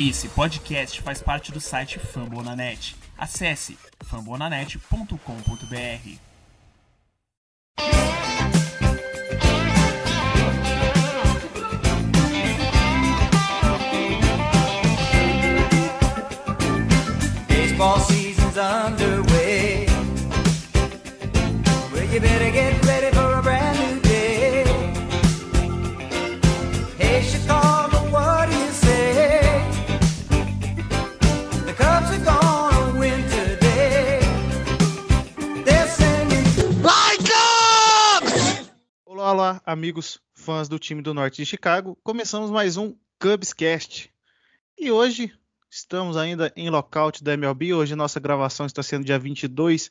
Esse podcast faz parte do site Fambonanet. Acesse fambonanet.com.br. Baseball season's underway. Well, you better get amigos fãs do time do Norte de Chicago. Começamos mais um Cubscast. E hoje estamos ainda em lockout da MLB. Hoje nossa gravação está sendo dia 22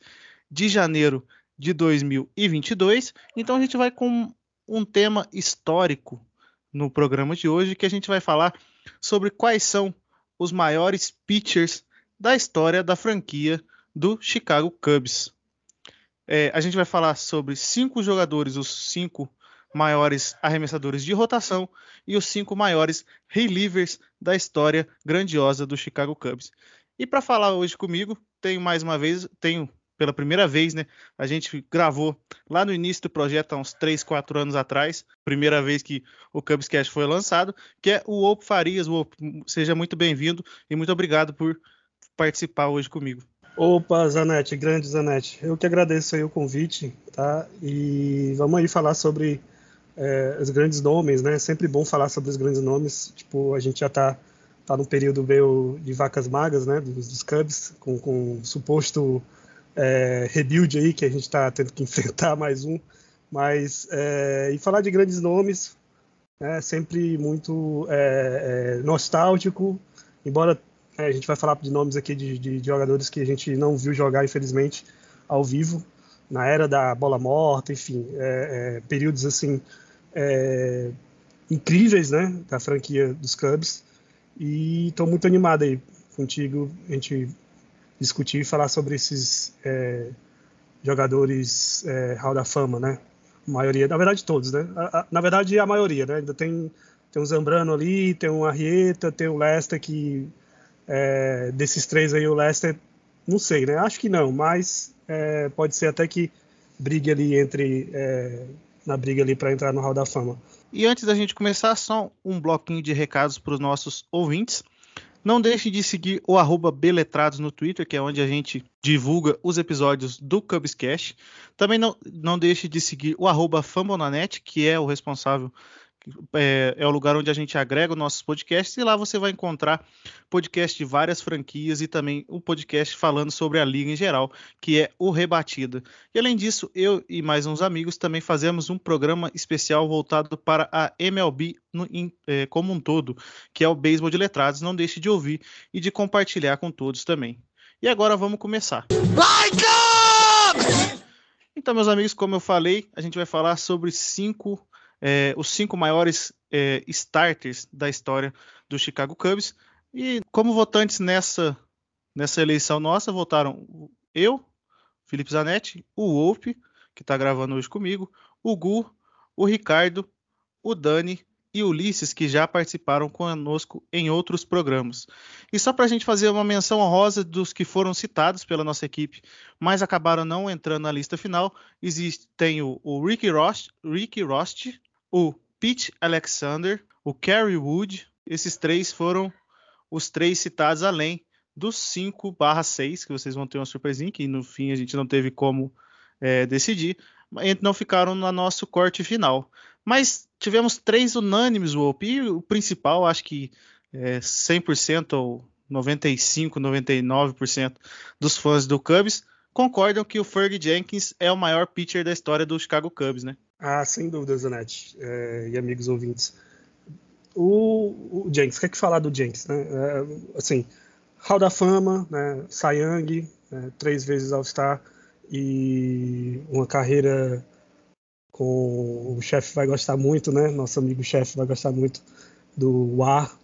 de janeiro de 2022. Então a gente vai com um tema histórico no programa de hoje, que a gente vai falar sobre quais são os maiores pitchers da história da franquia do Chicago Cubs. É, a gente vai falar sobre cinco jogadores, os cinco maiores arremessadores de rotação e os cinco maiores relievers da história grandiosa do Chicago Cubs. E para falar hoje comigo, tenho mais uma vez, tenho pela primeira vez, né? A gente gravou lá no início do projeto, há uns 3, 4 anos atrás, primeira vez que o Cubs Cast foi lançado, que é o Opo Farias. Opo, seja muito bem-vindo e muito obrigado por participar hoje comigo. Opa, Zanete, grande Zanete. Eu que agradeço aí o convite, tá? E vamos aí falar sobre é, os grandes nomes, né? Sempre bom falar sobre os grandes nomes. Tipo, a gente já tá, tá num período meio de vacas magras, né? Dos, dos Cubs, com, com suposto é, rebuild aí que a gente tá tendo que enfrentar mais um. Mas, é, e falar de grandes nomes é sempre muito é, é, nostálgico, embora é, a gente vai falar de nomes aqui de, de, de, jogadores que a gente não viu jogar, infelizmente, ao vivo, na era da bola morta, enfim, é, é, períodos assim é, incríveis, né, da franquia dos Cubs. E estou muito animado aí contigo, a gente discutir e falar sobre esses é, jogadores é, Hall da Fama, né? A maioria, na verdade todos, né? A, a, na verdade a maioria, né? Ainda tem tem um Zambrano ali, tem um Arrieta, tem o Lester que é, desses três aí, o Leicester, não sei, né? Acho que não, mas é, pode ser até que brigue ali entre. Na briga ali para entrar no Hall da Fama. E antes da gente começar, só um bloquinho de recados para os nossos ouvintes. Não deixe de seguir o arroba Beletrados no Twitter, que é onde a gente divulga os episódios do Cubscast. Também não, não deixe de seguir o arroba Fambonanet, que é o responsável é, é, o lugar onde a gente agrega os nossos podcasts e lá você vai encontrar podcast de várias franquias e também um podcast falando sobre a liga em geral, que é o Rebatida. E além disso, eu e mais uns amigos também fazemos um programa especial voltado para a MLB no, em, é, como um todo, que é o Beisebol de Letrados. Não deixe de ouvir e de compartilhar com todos também. E agora vamos começar. Então, meus amigos, como eu falei, a gente vai falar sobre cinco é, os cinco maiores é, starters da história do Chicago Cubs. E como votantes nessa, nessa eleição nossa, votaram eu, Felipe Zanetti, o Wolpe, que está gravando hoje comigo, o Gu, o Ricardo, o Dani e o Ulisses, que já participaram conosco em outros programas. E só para a gente fazer uma menção honrosa dos que foram citados pela nossa equipe, mas acabaram não entrando na lista final, existe, tem o, o Ricky Rost, Ricky Rost, o Pete Alexander, o Kerry Wood, esses três foram os três citados além dos 5 barra 6, que vocês vão ter uma surpresinha, que no fim a gente não teve como é, decidir, não ficaram no nosso corte final. Mas tivemos três unânimes, o e o principal, acho que é, 100% ou 95, 99% dos fãs do Cubs concordam que o Fergie Jenkins é o maior pitcher da história do Chicago Cubs, né? Ah, sem dúvida, Zanetti é, e amigos ouvintes. O, o Jenks, quer que falar do Jenks, né? É, assim, Hall da Fama, né? Young, né? três vezes All-Star e uma carreira com o chefe vai gostar muito, né? Nosso amigo chefe vai gostar muito do WAR,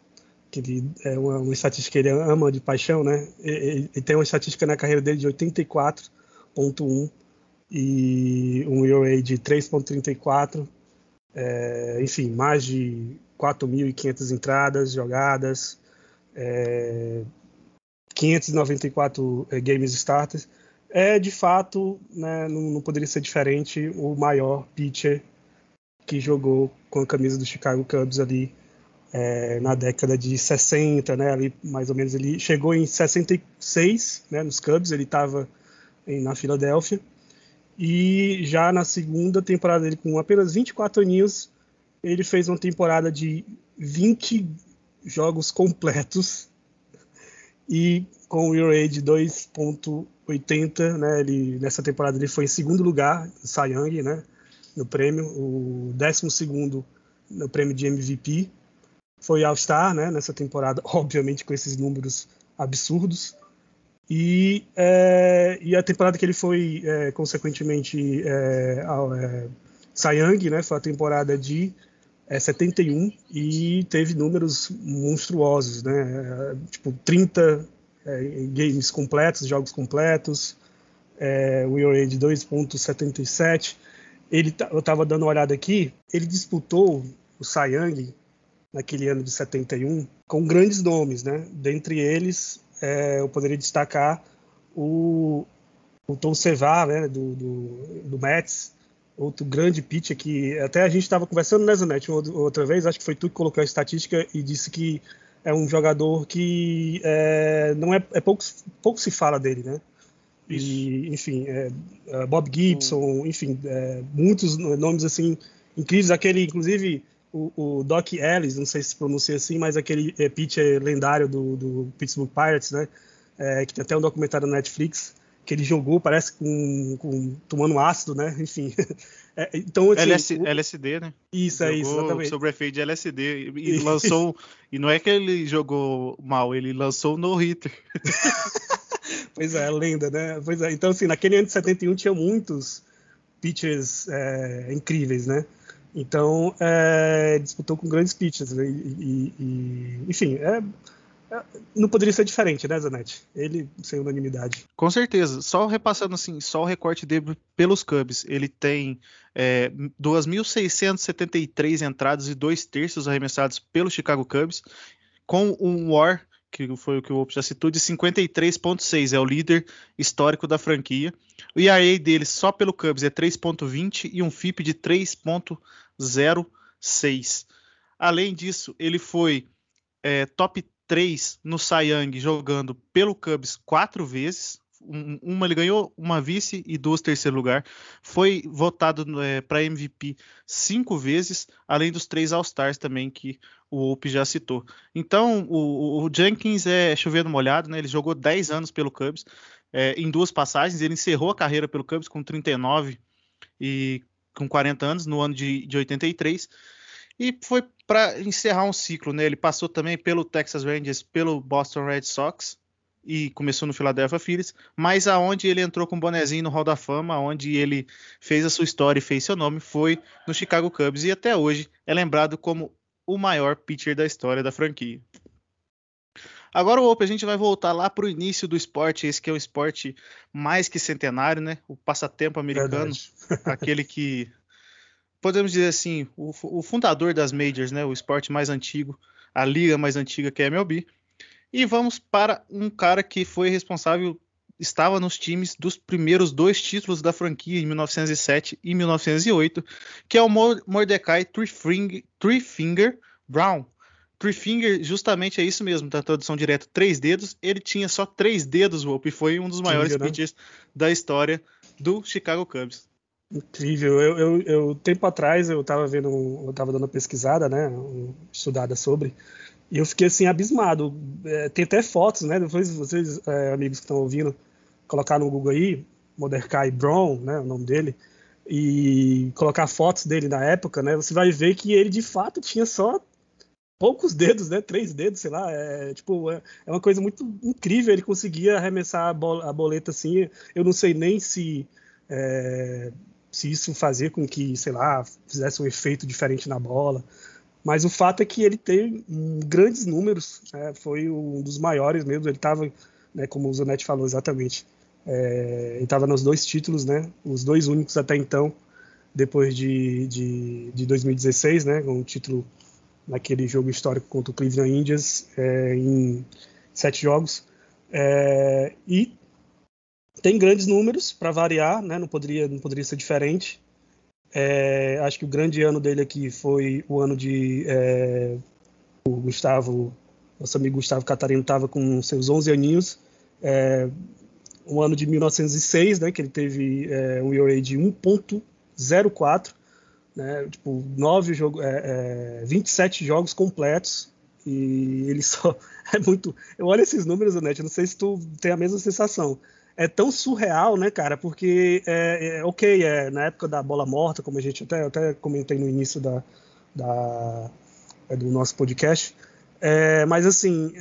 que ele é uma, uma, estatística que ele ama de paixão, né? Ele, ele tem uma estatística na carreira dele de 84.1 e um ERA de 3.34, é, enfim, mais de 4.500 entradas jogadas, é, 594 é, games starters, é de fato, né, não, não, poderia ser diferente, o maior pitcher que jogou com a camisa do Chicago Cubs ali é, na década de 60, né, ali mais ou menos. Ele chegou em 66, né, nos Cubs, ele estava na Filadélfia e já na segunda temporada dele com apenas 24 aninhos, ele fez uma temporada de 20 jogos completos e com o ERA de 2.80, né, ele nessa temporada ele foi em segundo lugar no né, no prêmio, o 12 segundo no prêmio de MVP. Foi All-Star, né, nessa temporada, obviamente com esses números absurdos. E, é, e a temporada que ele foi, é, consequentemente, é, é, Young, né, foi a temporada de é, 71 e teve números monstruosos, né? Tipo, 30 é, games completos, jogos completos, é, o ERA de 2.77. Ele, eu estava dando uma olhada aqui, ele disputou o Young naquele ano de 71 com grandes nomes, né? Dentre eles, é, eu poderia destacar o, o Tom Sevar, né, do, do, do Mets, outro grande pitcher que até a gente estava conversando nessa né, net outra vez, acho que foi tu que colocou a estatística e disse que é um jogador que é, não é, é pouco, pouco se fala dele, né? Isso. E, enfim, é, é Bob Gibson, enfim, é, muitos nomes assim incríveis. Aquele, inclusive, o, o, Doc Ellis, não sei se pronuncia assim, mas aquele é, pitcher lendário do, do Pittsburgh Pirates, né? É, que tem até um documentário na Netflix, que ele jogou, parece com, com tomando ácido, né? Enfim. É, então, assim, LS, o... LSD, né? Isso, é isso, exatamente. Sobre efeito de LSD. E isso. lançou. e não é que ele jogou mal, ele lançou no hitter. pois é, lenda, né? Pois é. Então, assim, naquele ano de 71 tinha muitos pitchers é, incríveis, né? Então, é, disputou com grandes pitchers. Né? E, e, enfim, é, não poderia ser diferente, né, Zanetti? Ele sem unanimidade. Com certeza. Só repassando assim, só o recorte dele pelos Cubs. Ele tem é, 2.673 entradas e dois terços arremessados pelo Chicago Cubs, com um WAR, que foi o que o Ops já citou, de 53.6. É o líder histórico da franquia. O ERA dele só pelo Cubs é 3.20 e um FIP de 3.06. Além disso, ele foi é, top 3 no Young jogando pelo Cubs quatro vezes. uma ele ganhou uma vice e duas terceiro lugar. Foi votado é, para MVP cinco vezes, além dos três All-Stars também que o Ope já citou. Então o, o, Jenkins é chovendo molhado, né? Ele jogou 10 anos pelo Cubs é, em duas passagens. Ele encerrou a carreira pelo Cubs com 39 e com 40 anos no ano de, de 83 e foi para encerrar um ciclo, né? Ele passou também pelo Texas Rangers, pelo Boston Red Sox e começou no Philadelphia Phillies, mas aonde ele entrou com o bonezinho no Hall da Fama, onde ele fez a sua história e fez seu nome, foi no Chicago Cubs e até hoje é lembrado como o maior pitcher da história da franquia. Agora, Opa, a gente vai voltar lá para o início do esporte, esse que é o esporte mais que centenário, né? O passatempo americano, aquele que podemos dizer assim, o, o, fundador das majors, né, o esporte mais antigo, a liga mais antiga que é a MLB. E vamos para um cara que foi responsável, estava nos times dos primeiros dois títulos da franquia em 1907 e 1908, que é o Mordecai Three-Finger Brown. Three-Finger justamente é isso mesmo, da tradução direta, três dedos. Ele tinha só três dedos, Wolf, e foi um dos maiores né? pitchers da história do Chicago Cubs. Incrível. Eu, eu, eu, tempo atrás eu estava vendo, eu estava dando uma pesquisada, né, estudada sobre, e eu fiquei assim abismado. É, tem até fotos, né? Depois vocês, é, amigos que estão ouvindo, colocar no Google aí, Mordecai Brown, né, o nome dele, e colocar fotos dele na época, né? Você vai ver que ele de fato tinha só poucos dedos, né? Três dedos, sei lá. É, tipo, é, é uma coisa muito incrível. Ele conseguia arremessar a, bol a boleta assim. Eu não sei nem se é, se isso fazer com que, sei lá, fizesse um efeito diferente na bola. Mas o fato é que ele tem grandes números, né? foi um dos maiores mesmo. Ele estava, né, como o Zanetti falou exatamente, é, ele estava nos dois títulos, né? Os dois únicos até então, depois de, de, de 2016, né? Com o título naquele jogo histórico contra o Cleveland Indians é, em sete jogos. É, e tem grandes números para variar, né? Não poderia, não poderia ser diferente. É, acho que o grande ano dele aqui foi o ano de é, o Gustavo, nosso amigo Gustavo Catarino estava com seus 11 aninhos. É, um ano de 1906, né? Que ele teve é, um ERA de 1.04, né? Tipo, nove jogo, é, 27 jogos completos e ele só é muito. Eu olho esses números, Anete, não sei se tu tem a mesma sensação é tão surreal, né, cara? Porque, é, é, ok, é na época da bola morta, como a gente até, até comentei no início da, da é, do nosso podcast, é, mas assim,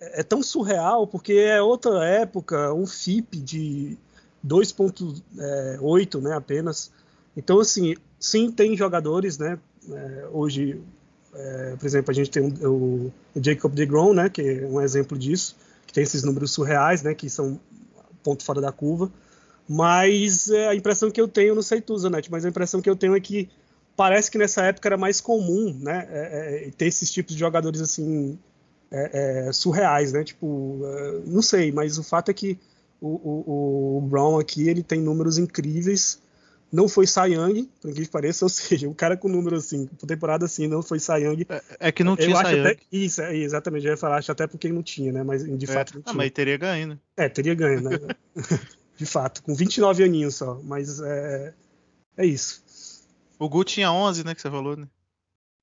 é, tão surreal porque é outra época, um FIP de 2.8, né, apenas. Então, assim, sim, tem jogadores, né, é, hoje, é, por exemplo, a gente tem o, o Jacob DeGrom, né, que é um exemplo disso, que tem esses números surreais, né, que são ponto fora da curva. Mas é, a impressão que eu tenho, não sei tu, Zanetti, mas a impressão que eu tenho é que parece que nessa época era mais comum, né, é, é, ter esses tipos de jogadores assim é, é surreais, né? Tipo, é, não sei, mas o fato é que o, o, o, Brown aqui ele tem números incríveis. Não foi Young, por que pareça, ou seja, o cara com número assim, por temporada assim, não foi Cy Young. É, que não tinha. Até, isso, exatamente, eu ia falar, acho até porque não tinha, né? Mas de fato não ah, tinha. mas teria ganho, né? É, teria ganho, né? de fato, com 29 aninhos só, mas é, é isso. O Gu tinha 11, né, que você falou, né?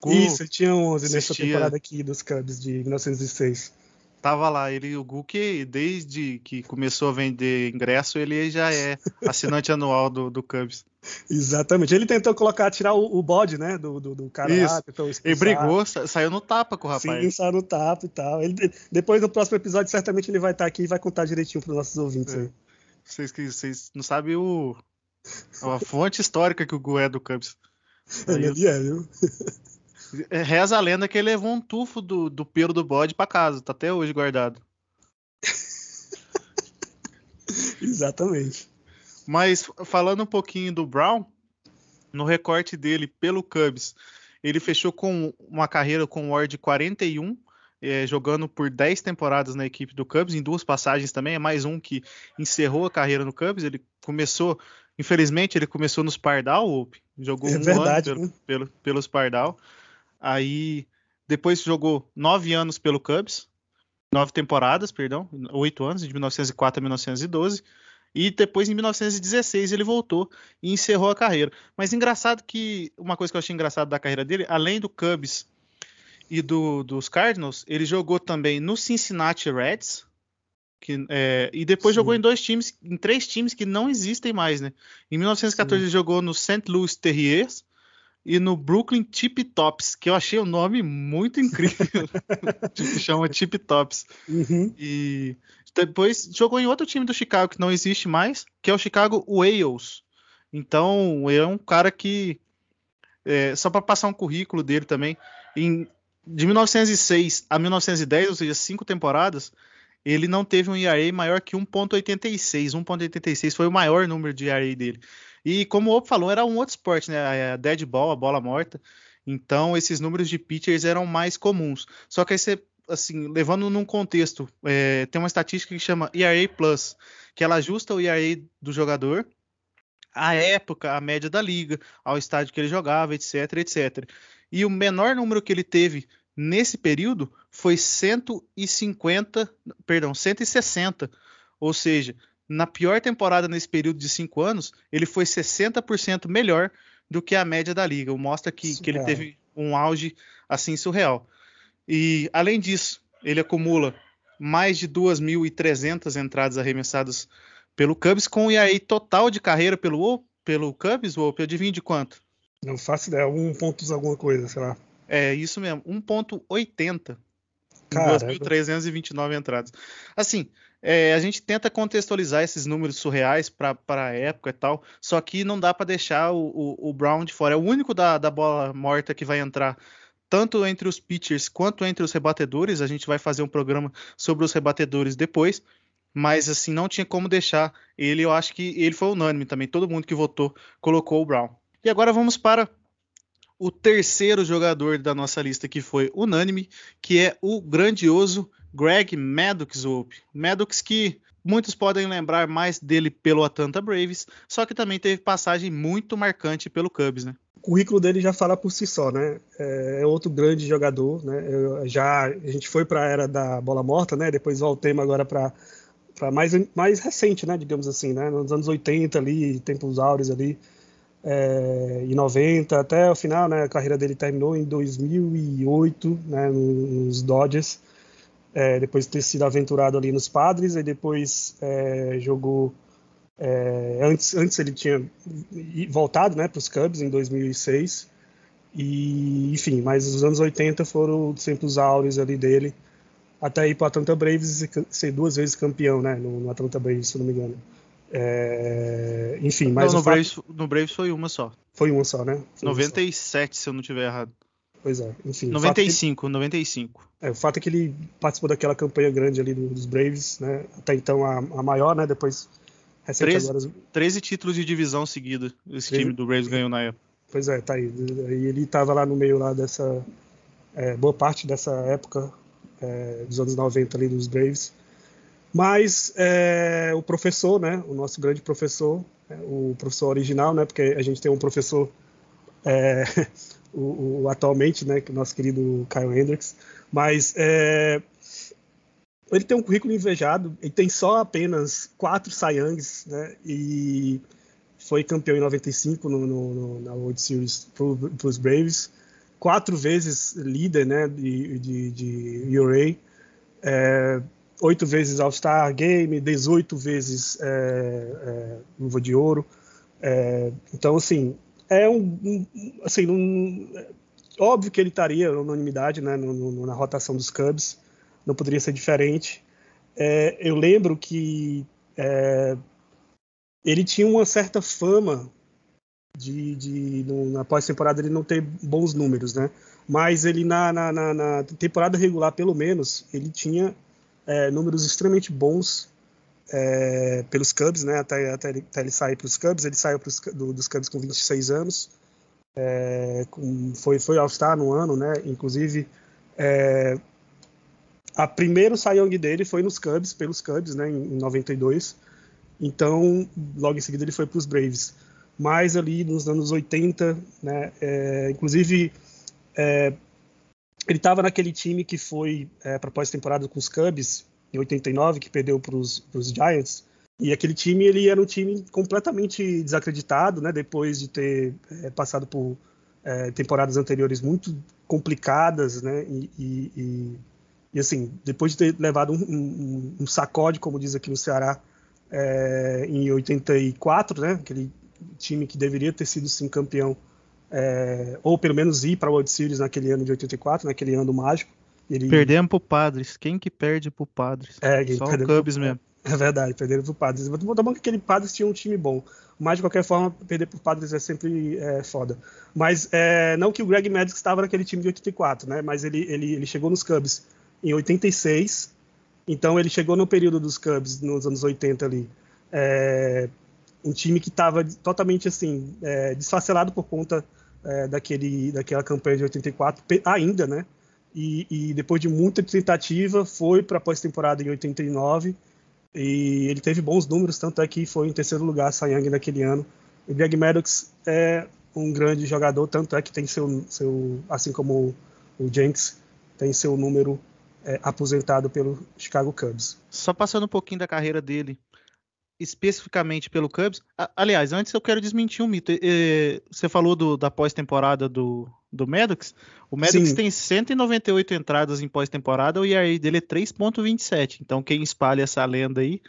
Gu isso, ele tinha 11 assistia. nessa temporada aqui dos Cubs de 1906. Tava lá, ele, o Gu que desde que começou a vender ingresso, ele já é assinante anual do, do Cubs. Exatamente. Ele tentou colocar, tirar o, o bode, né, do, do, do cara Isso. lá. ele brigou, saiu no tapa com o rapaz. Sim, saiu no tapa e tal. Ele, depois, no próximo episódio, certamente ele vai estar aqui e vai contar direitinho para os nossos ouvintes é. aí. Vocês, vocês não sabem o, a fonte histórica que o Gu é do Cubs. Ele é, viu? Reza a lenda que ele levou um tufo do, do pelo do bode para casa, tá até hoje guardado. Exatamente. Mas falando um pouquinho do Brown, no recorte dele pelo Cubs, ele fechou com uma carreira com um WAR de 41, é, jogando por 10 temporadas na equipe do Cubs, em duas passagens também, é mais um que encerrou a carreira no Cubs. Ele começou, infelizmente, ele começou nos Pardal, jogou é um verdade, ano pelo, né? pelo, pelos Pardal. Aí depois jogou nove anos pelo Cubs, nove temporadas, perdão, oito anos, de 1904 a 1912. E depois, em 1916, ele voltou e encerrou a carreira. Mas engraçado que uma coisa que eu achei engraçado da carreira dele, além do Cubs e do, dos Cardinals, ele jogou também no Cincinnati Reds. Que, é, e depois Sim. jogou em dois times, em três times que não existem mais, né? Em 1914 Sim. ele jogou no St. Louis Terriers, e no Brooklyn Tip Tops, que eu achei o nome muito incrível. tipo, chama Tip Tops. Uhum. E depois jogou em outro time do Chicago que não existe mais, que é o Chicago Whales. Então, é um cara que. É, só para passar um currículo dele também, em, de 1906 a 1910, ou seja, cinco temporadas, ele não teve um ERA maior que 1.86. 1.86 foi o maior número de ERA dele. E como o Opo falou, era um outro esporte, né? A dead ball, a bola morta. Então esses números de pitchers eram mais comuns. Só que aí você, assim, levando num contexto, é, tem uma estatística que chama ERA Plus, que ela ajusta o ERA do jogador à época, à média da liga, ao estádio que ele jogava, etc, etc. E o menor número que ele teve nesse período foi 150, perdão, 160. Ou seja, na pior temporada nesse período de cinco anos, ele foi 60% melhor do que a média da liga. Mostra que, que ele teve um auge assim surreal. E além disso, ele acumula mais de 2.300 entradas arremessadas pelo Cubs, com o ERA total de carreira pelo, pelo Cubs, ou adivinha de quanto? Não faço ideia, um ponto alguma coisa, sei lá. É, isso mesmo, 1.80. 2.329 entradas. Assim, é, a gente tenta contextualizar esses números surreais para a época e tal, só que não dá para deixar o, o, o, Brown de fora. É o único da, da bola morta que vai entrar tanto entre os pitchers quanto entre os rebatedores. A gente vai fazer um programa sobre os rebatedores depois, mas assim não tinha como deixar ele. Eu acho que ele foi unânime também. Todo mundo que votou colocou o Brown. E agora vamos para o terceiro jogador da nossa lista que foi unânime, que é o grandioso Greg Maddox Hope. Maddox que muitos podem lembrar mais dele pelo Atlanta Braves, só que também teve passagem muito marcante pelo Cubs, né? O currículo dele já fala por si só, né? É outro grande jogador, né? Eu, já a gente foi para a era da bola morta, né? Depois voltemos agora para para mais mais recente, né? Digamos assim, né? Nos anos 80 ali, tempos áureos ali, é, em 90 até o final, né? A carreira dele terminou em 2008, né? Nos Dodgers é, depois de ter sido aventurado ali nos Padres, e depois é, jogou. É, antes, antes ele tinha voltado né, para os Cubs em 2006. E, enfim, mas os anos 80 foram sempre os áureos ali dele, até ir para o Atlanta Braves e ser duas vezes campeão né, no, no Atlanta Braves, se não me engano. É, enfim, mas. Não, no, fato... Braves, no Braves foi uma só. Foi uma só, né? Foi 97, só. se eu não estiver errado. Pois é, enfim. 95, 95. É, o fato é que ele participou daquela campanha grande ali dos Braves, né? Até então a, a maior, né? Depois. 13, agora... 13 títulos de divisão seguida esse 13... time do Braves ganhou na época. Pois é, tá aí. E ele estava lá no meio lá dessa. É, boa parte dessa época é, dos anos 90 ali dos Braves. Mas é, o professor, né? O nosso grande professor, é, o professor original, né? Porque a gente tem um professor é, o, o, atualmente, né, nosso querido Kyle Hendricks, mas é, ele tem um currículo invejado, ele tem só apenas quatro Sayangs, né, e foi campeão em 95 no, no, no, na World Series para os Braves, quatro vezes líder, né, de, de, de URA, é, oito vezes All-Star Game, 18 vezes é, é, Luva de Ouro, é, então, assim, é um, um assim, um, óbvio que ele estaria na unanimidade, né, no, no, na rotação dos Cubs, não poderia ser diferente. É, eu lembro que é, ele tinha uma certa fama de, de no, na pós-temporada ele não ter bons números, né? Mas ele na, na, na, na temporada regular, pelo menos, ele tinha é, números extremamente bons é, pelos Cubs, né? Até, até, ele, até ele sair para os Cubs, ele saiu pros, do, dos Cubs com 26 anos, é, com, foi foi All-Star no ano, né? Inclusive é, a primeiro Cy dele foi nos Cubs, pelos Cubs, né? Em, em 92. Então, logo em seguida ele foi para os Braves. Mas ali nos anos 80, né? É, inclusive é, ele estava naquele time que foi é, para pós-temporada com os Cubs em 89, que perdeu para os Giants. E aquele time ele era um time completamente desacreditado, né? Depois de ter é, passado por é, temporadas anteriores muito complicadas, né? E, e, e, e, assim, depois de ter levado um, um, um sacode, como diz aqui no Ceará, é, em 84, né? Aquele time que deveria ter sido sim campeão, ou pelo menos ir para a World Series naquele ano de 84, naquele ano mágico. Ele... Perdemos pro Padres. Quem que perde pro Padres? É, Só o Cubs pro... mesmo. É verdade, perderam pro Padres. Vou bom que aquele Padres tinha um time bom. Mas, de qualquer forma, perder pro Padres é sempre é, foda. Mas, é, não que o Greg Maddox estava naquele time de 84, né? Mas ele, ele, ele chegou nos Cubs em 86. Então, ele chegou no período dos Cubs, nos anos 80 ali. É, um time que estava totalmente, assim, é, desfacelado por conta é, daquele, daquela campanha de 84, ainda, né? E, e depois de muita tentativa foi para a pós-temporada em 89 e ele teve bons números, tanto é que foi em terceiro lugar Sayang naquele ano. O Greg Maddox é um grande jogador, tanto é que tem seu, seu assim como o Jenks, tem seu número é, aposentado pelo Chicago Cubs. Só passando um pouquinho da carreira dele, especificamente pelo Cubs. Aliás, antes eu quero desmentir um mito. Você falou do, da pós-temporada do, do Maddox. O Maddox Sim. tem 198 entradas em pós-temporada, o ERA dele é 3.27. Então quem espalha essa lenda aí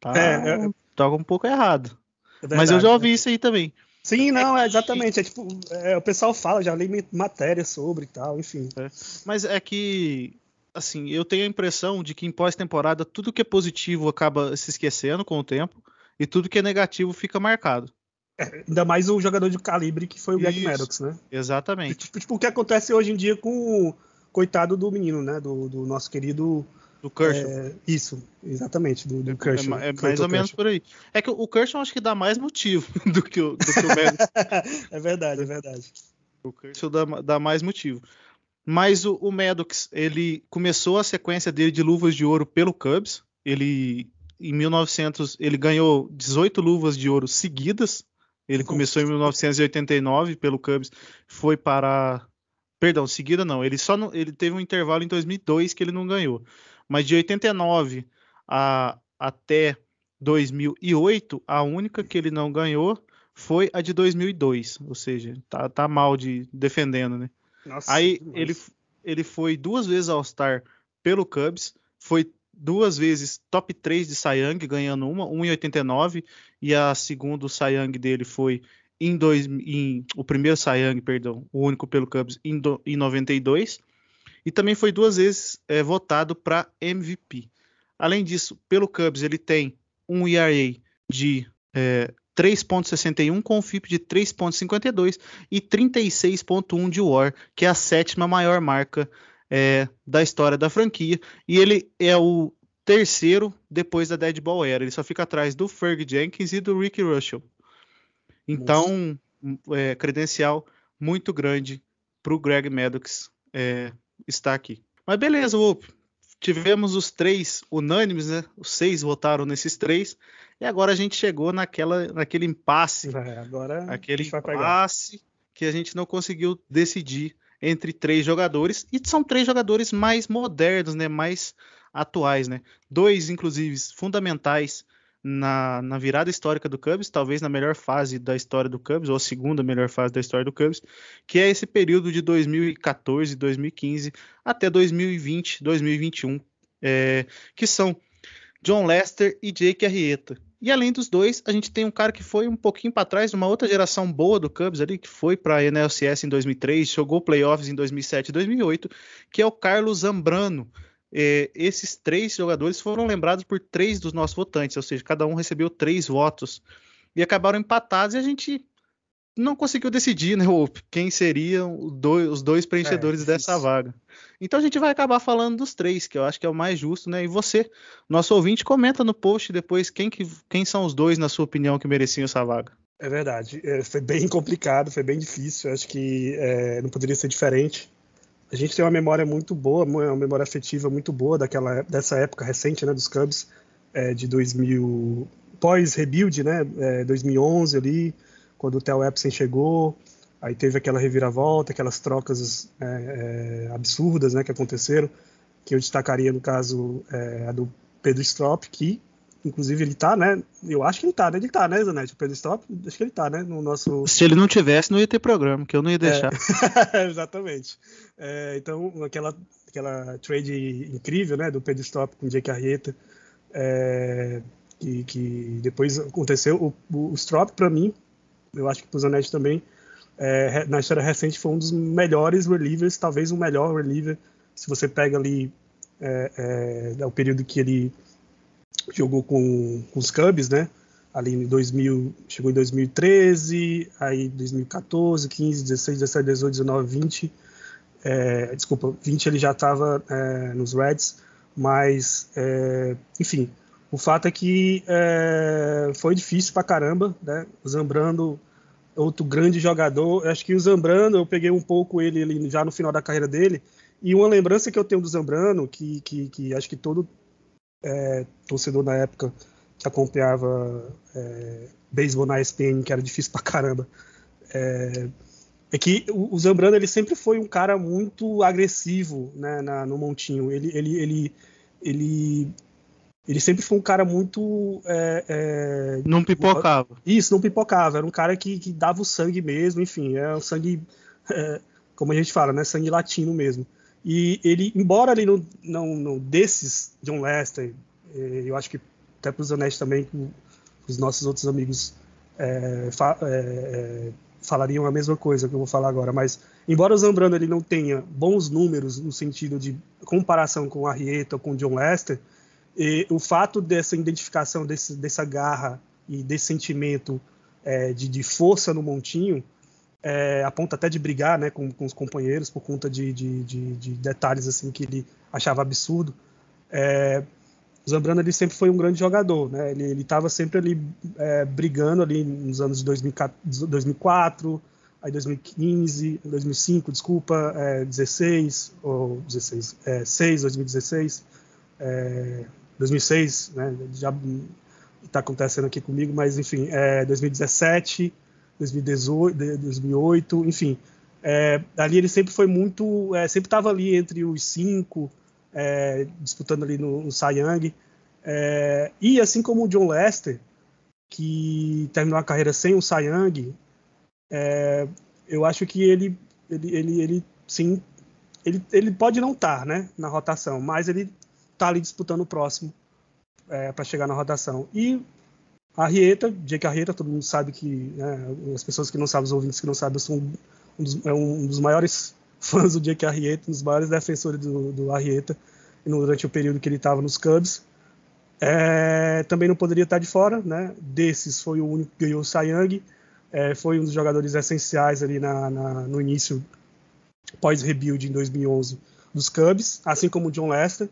tá, é, é... tá um pouco errado. É Mas eu já ouvi isso aí também. Sim, não, é exatamente. É tipo, é, o pessoal fala, já li matéria sobre e tal, enfim. É. Mas é que assim, eu tenho a impressão de que em pós-temporada tudo que é positivo acaba se esquecendo com o tempo e tudo que é negativo fica marcado. É, ainda mais o jogador de calibre que foi o Greg Maddox, né? Exatamente. Tipo, tipo, o que acontece hoje em dia com o coitado do menino, né? Do, do nosso querido. Do Kershaw. É, isso, exatamente, do, do é, Kershaw. É, é mais ou menos por aí. É que o Kershaw acho que dá mais motivo do que o, do que o Maddox. é verdade, é verdade. O Kershaw dá, dá mais motivo. Mas o, o Maddox, ele começou a sequência dele de luvas de ouro pelo Cubs. Ele, em 1900, ele ganhou 18 luvas de ouro seguidas. Ele começou em 1989 pelo Cubs, foi para Perdão, seguida não. Ele só não, ele teve um intervalo em 2002 que ele não ganhou. Mas de 89 a, até 2008, a única que ele não ganhou foi a de 2002. Ou seja, tá, tá mal de defendendo, né? Nossa, Aí demais. ele, ele foi duas vezes All-Star pelo Cubs, foi duas vezes top 3 de Young, ganhando uma, 1 em 89, e a segunda Young dele foi em, dois, em o primeiro Young, perdão, o único pelo Cubs em, do, em 92, e também foi duas vezes é, votado para MVP. Além disso, pelo Cubs ele tem um ERA de é, 3.61 com um FIP de 3.52 e 36.1 de WAR, que é a sétima maior marca é, da história da franquia, e ele é o terceiro depois da Dead Ball Era. Ele só fica atrás do Ferg Jenkins e do Ricky Russell. Então, é, credencial muito grande para o Greg Maddox é, estar aqui. Mas beleza, Wolf. Tivemos os três unânimes, né? Os seis votaram nesses três. E agora a gente chegou naquela, naquele impasse. É, agora a Aquele impasse que a gente não conseguiu decidir entre três jogadores. E são três jogadores mais modernos, né? Mais atuais, né? Dois, inclusive, fundamentais na, na, virada histórica do Cubs, talvez na melhor fase da história do Cubs, ou a segunda melhor fase da história do Cubs, que é esse período de 2014, 2015 até 2020, 2021, é, que são John Lester e Jake Arrieta. E além dos dois, a gente tem um cara que foi um pouquinho para trás, numa outra geração boa do Cubs ali, que foi para a NLCS em 2003, jogou playoffs em 2007 e 2008, que é o Carlos Zambrano. É, esses três jogadores foram lembrados por três dos nossos votantes, ou seja, cada um recebeu três votos e acabaram empatados e a gente não conseguiu decidir, né, quem seriam dois, os dois preenchedores é, dessa vaga. Então a gente vai acabar falando dos três, que eu acho que é o mais justo, né? E você, nosso ouvinte, comenta no post depois quem, que, quem são os dois, na sua opinião, que mereciam essa vaga. É verdade, é, foi bem complicado, foi bem difícil, eu acho que é, não poderia ser diferente a gente tem uma memória muito boa, uma memória afetiva muito boa daquela dessa época recente, né, dos Cubs, é, de 2000 pós rebuild, né, é, 2011 ali, quando o Theo Epstein chegou, aí teve aquela reviravolta, aquelas trocas é, absurdas, né, que aconteceram, que eu destacaria no caso a do Pedro Strop, que Inclusive, ele tá, né? Eu acho que ele tá, né? Ele tá, né, Zanetti? O Pedro Stop? Acho que ele tá, né? No nosso. Se ele não tivesse, não ia ter programa, que eu não ia deixar. É, exatamente. É, então, aquela, aquela trade incrível, né? Do Pedro Stop com o Jake Arrieta. É, que, que, depois aconteceu. O, o Strop, para mim, eu acho que pro Zanetti também, é, na história recente, foi um dos melhores relievers, talvez o melhor reliever. Se você pega ali é, é, o período que ele jogou com, com os Cubs, né? Ali em 2000, chegou em 2013, aí 2014, 15, 16, 17, 18, 19, 20. É, desculpa, 20 ele já estava é, nos Reds, mas, é, enfim, o fato é que é, foi difícil pra caramba, né? O Zambrano, outro grande jogador. Acho que o Zambrano, eu peguei um pouco ele, ele, já no final da carreira dele, e uma lembrança que eu tenho do Zambrano, que, que, que acho que todo é, torcedor na época que acompanhava é, beisebol na ESPN, que era difícil pra caramba, é, é que o, o, Zambrano ele sempre foi um cara muito agressivo né, na, no montinho. Ele, ele, ele, ele, ele sempre foi um cara muito. É, é, não pipocava. Isso, não pipocava. Era um cara que, que dava o sangue mesmo, enfim, é um sangue. É, como a gente fala, né? Sangue latino mesmo. E ele, embora ele não, não, não desses John Lester, eh, eu acho que até para os honestos também, os nossos outros amigos é, fa é, falariam a mesma coisa que eu vou falar agora, mas embora o Zambrano ele não tenha bons números no sentido de comparação com a Arrieta ou com o John Lester, e o fato dessa identificação, desse, dessa garra e desse sentimento é, de, de força no montinho é, a ponto até de brigar né, com, com os companheiros por conta de, de, de, de, detalhes assim que ele achava absurdo. É, Zambrano ele sempre foi um grande jogador, né? Ele estava sempre ali é, brigando ali nos anos de 2004, aí 2015, 2005, desculpa, é, 16, ou 16, é, 6, 2016, é, 2006, né, já está acontecendo aqui comigo, mas enfim, é, 2017, 2018, 2008, enfim, é, ali ele sempre foi muito, é, sempre estava ali entre os cinco, é, disputando ali no, no Cy Young, é, e assim como o John Lester, que terminou a carreira sem o Cy Young, é, eu acho que ele, ele, ele, ele sim, ele, ele pode não estar tá, né, na rotação, mas ele está ali disputando o próximo é, para chegar na rotação. E a Rieta, Jake Arrieta, todo mundo sabe que, né, as pessoas que não sabem, os ouvintes que não sabem, eu sou um, dos, é um dos maiores fãs do Jake Arrieta, um dos maiores defensores do, do Arrieta durante o período que ele estava nos Cubs. É, também não poderia estar de fora, né? Desses foi o único que ganhou o Young, é, foi um dos jogadores essenciais ali na, na, no início pós-rebuild em 2011 dos Cubs, assim como o John Lester.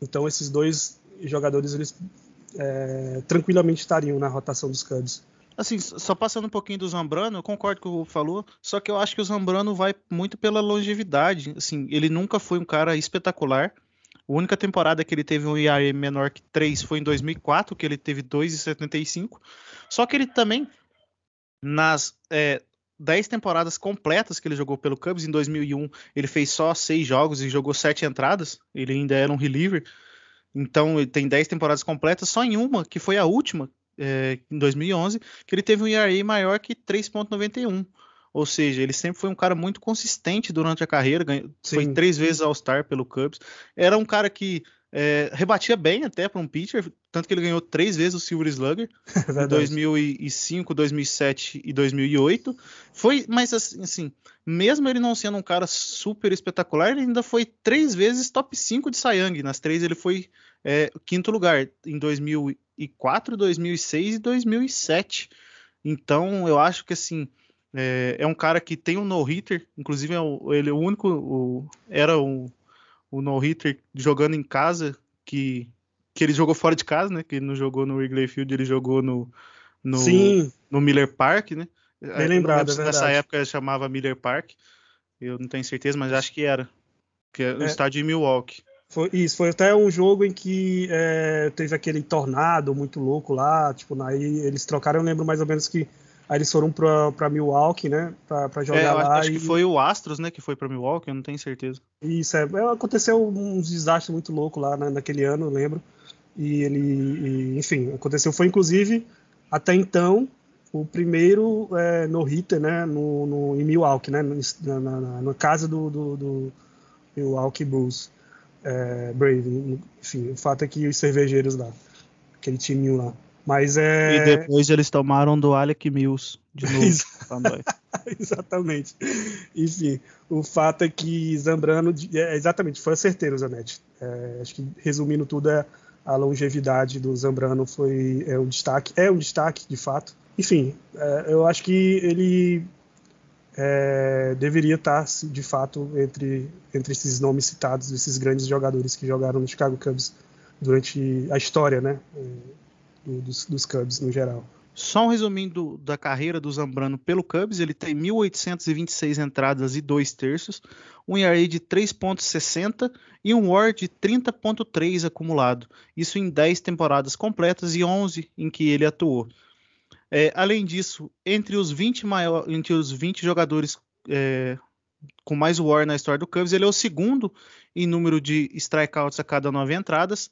Então esses dois jogadores eles é, tranquilamente estariam na rotação dos Cubs. Assim, só passando um pouquinho do Zambrano, eu concordo com o que falou, só que eu acho que o Zambrano vai muito pela longevidade. Assim, ele nunca foi um cara espetacular, a única temporada que ele teve um IAE menor que 3 foi em 2004, que ele teve 2,75. Só que ele também, nas é, 10 temporadas completas que ele jogou pelo Cubs, em 2001 ele fez só 6 jogos e jogou 7 entradas. Ele ainda era um reliever. Então ele tem 10 temporadas completas, só em uma, que foi a última, é, em 2011, que ele teve um IRA maior que 3,91. Ou seja, ele sempre foi um cara muito consistente durante a carreira, ganhou, foi três vezes All-Star pelo Cubs. Era um cara que é, rebatia bem até para um pitcher, tanto que ele ganhou três vezes o Silver Slugger é em 2005, 2007 e 2008. Foi, mas assim, assim, mesmo ele não sendo um cara super espetacular, ele ainda foi três vezes top 5 de Young. Nas três ele foi é, quinto lugar em 2004, 2006 e 2007. Então eu acho que assim é, é um cara que tem um no-hitter, inclusive é ele é o único, o, era o, o no-hitter jogando em casa que, que ele jogou fora de casa, né? Que ele não jogou no Wrigley Field, ele jogou no, no, no Miller Park, né? Bem é, lembrado, é Nessa época chamava Miller Park, eu não tenho certeza, mas acho que era. Que é o é, estádio de Milwaukee. Foi, isso, foi até um jogo em que é, teve aquele tornado muito louco lá, tipo, aí eles trocaram, eu lembro mais ou menos que Aí eles foram para Milwaukee, né? Para jogar é, lá. Acho e... que foi o Astros, né? Que foi para Milwaukee, eu não tenho certeza. Isso, é. Aconteceu uns desastres muito loucos lá né, naquele ano, eu lembro. E ele, e, enfim, aconteceu. Foi inclusive, até então, o primeiro é, no-hitter, né? No, no, em Milwaukee, né? Na, na, na casa do, do, do Milwaukee Bulls. É, Brave, enfim, o fato é que os cervejeiros lá, aquele timinho lá. Mas é. E depois eles tomaram do Alec Mills de novo. exatamente. Enfim, o fato é que Zambrano. É, exatamente, foi certeiro, Zanetti. É, acho que resumindo tudo, é, a longevidade do Zambrano foi é um destaque. É um destaque, de fato. Enfim, é, eu acho que ele é, deveria estar, de fato, entre, entre esses nomes citados, esses grandes jogadores que jogaram no Chicago Cubs durante a história, né? do, dos, dos Cubs no geral. Só um resumindo da carreira do Zambrano pelo Cubs, ele tem 1.826 entradas e 2 terços, um ERA de 3.60 e um WAR de 30.3 acumulado. Isso em 10 temporadas completas e 11 em que ele atuou. É, além disso, entre os 20, maior, entre os 20 jogadores é, com mais WAR na história do Cubs, ele é o segundo em número de strikeouts a cada 9 entradas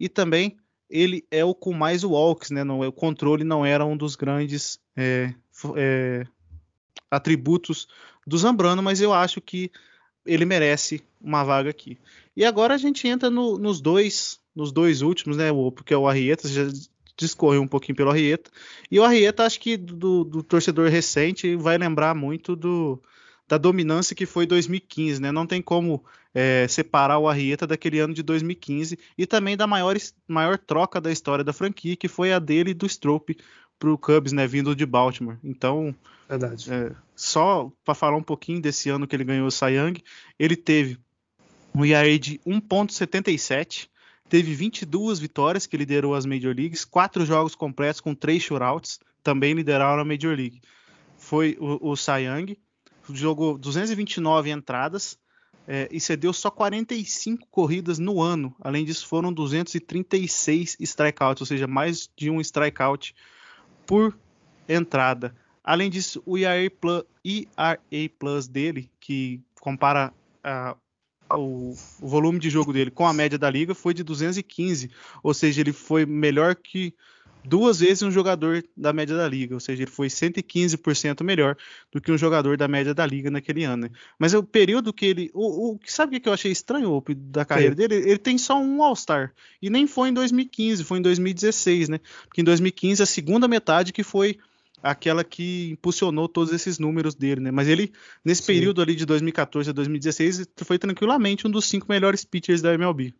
e também ele é o com mais walks, né? Não, o controle não era um dos grandes é, é, atributos do Zambrano, mas eu acho que ele merece uma vaga aqui. E agora a gente entra no, nos dois, nos dois últimos, né? Porque é o Arrieta já discorreu um pouquinho pelo Arrieta. E o Arrieta, acho que do, do torcedor recente, vai lembrar muito do, da dominância que foi 2015, né? Não tem como é, separar o Arrieta daquele ano de 2015 e também da maior, maior troca da história da franquia, que foi a dele do Strope para o Cubs, né? Vindo de Baltimore. Então, é, só para falar um pouquinho desse ano que ele ganhou o Cy Young, ele teve um ERA de 1.77, teve 22 vitórias que liderou as Major Leagues, quatro jogos completos com três shootouts, também lideraram a Major League foi o, o Cy Young, jogou 229 entradas é, e cedeu só 45 corridas no ano. Além disso, foram 236 strikeouts, ou seja, mais de um strikeout por entrada. Além disso, o ERA Plus, ERA Plus dele, que compara uh, o, o, volume de jogo dele com a média da liga, foi de 215, ou seja, ele foi melhor que duas vezes um jogador da média da liga, ou seja, ele foi 115% melhor do que um jogador da média da liga naquele ano. Né? Mas o período que ele. O, o sabe o que eu achei estranho da carreira Sim. dele? Ele tem só um All-Star. E nem foi em 2015, foi em 2016, né? Porque em 2015, a segunda metade que foi aquela que impulsionou todos esses números dele, né? Mas ele, nesse Sim. período ali de 2014 a 2016, foi tranquilamente um dos cinco melhores pitchers da MLB.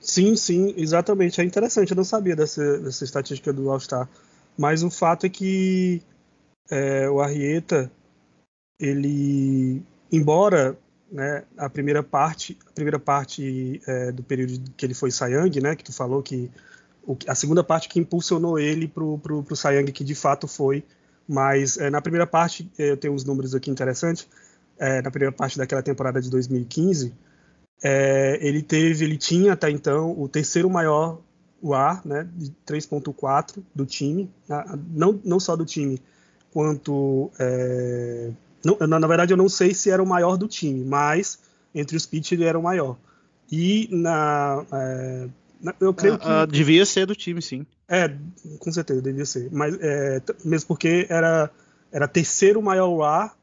Sim, sim, exatamente. É interessante, eu não sabia dessa, dessa estatística do All-Star. Mas o fato é que é, o Arrieta, ele, embora né, a primeira parte, a primeira parte é, do período que ele foi Sayang, né, que tu falou que o, a segunda parte que impulsionou ele pro, pro, pro Sayang, que de fato foi, mas é, na primeira parte, é, eu tenho uns números aqui interessantes, é, na primeira parte daquela temporada de 2015, é, ele teve, ele tinha até então o terceiro maior WAR, né, de 3.4 do time, não, não só do time, quanto é, não, na, na, verdade eu não sei se era o maior do time, mas entre os pitch ele era o maior. E na, é, na eu creio ah, que ah, devia ser do time, sim. É, com certeza devia ser, mas é, mesmo porque era era terceiro maior WAR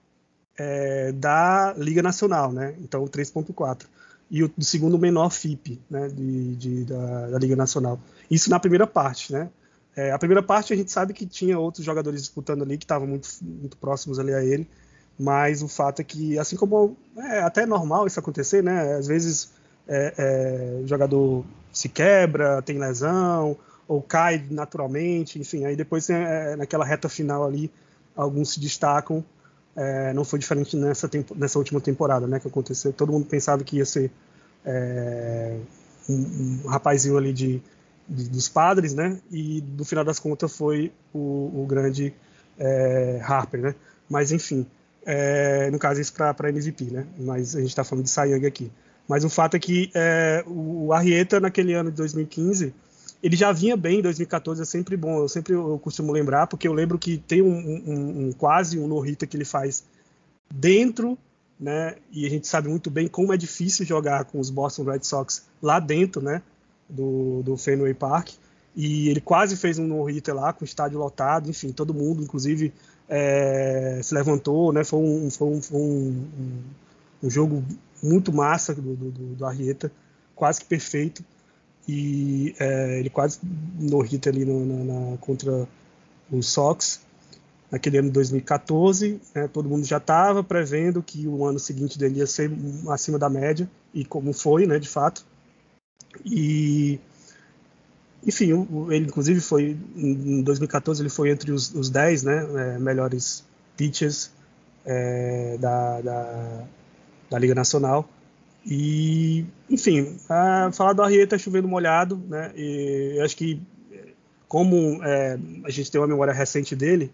é, da Liga Nacional, né? Então 3.4 e o segundo menor FIP né, de, de da, da, Liga Nacional. Isso na primeira parte, né? É, a primeira parte a gente sabe que tinha outros jogadores disputando ali que estavam muito, muito próximos ali a ele, mas o fato é que, assim como é até normal isso acontecer, né? Às vezes é, é, o jogador se quebra, tem lesão, ou cai naturalmente, enfim, aí depois é, naquela reta final ali alguns se destacam é, não foi diferente nessa, nessa última temporada, né? Que aconteceu. Todo mundo pensava que ia ser é, um, um, rapazinho ali de, de, dos padres, né? E no final das contas foi o, o grande é, Harper, né? Mas enfim, é, no caso isso para MVP, né? Mas a gente está falando de Sayang aqui. Mas o fato é que é, o Arrieta naquele ano de 2015 ele já vinha bem em 2014, é sempre bom, eu sempre eu costumo lembrar, porque eu lembro que tem um, um, um quase um Norita que ele faz dentro, né? E a gente sabe muito bem como é difícil jogar com os Boston Red Sox lá dentro, né? Do, do Fenway Park. E ele quase fez um no-hitter lá, com o estádio lotado, enfim, todo mundo, inclusive, é, se levantou, né? Foi um, foi um, foi um, um jogo muito massa do, do, do Arrieta, quase que perfeito e é, ele quase no hit ali no, na, na, contra os Sox naquele ano de 2014 né, todo mundo já estava prevendo que o ano seguinte dele ia ser acima da média e como foi né de fato. E enfim ele inclusive foi em 2014 ele foi entre os, os 10 né, é, melhores pitchers é, da, da, da Liga Nacional e, enfim, falar do Arrieta chovendo molhado, né? E eu acho que, como é, a gente tem uma memória recente dele,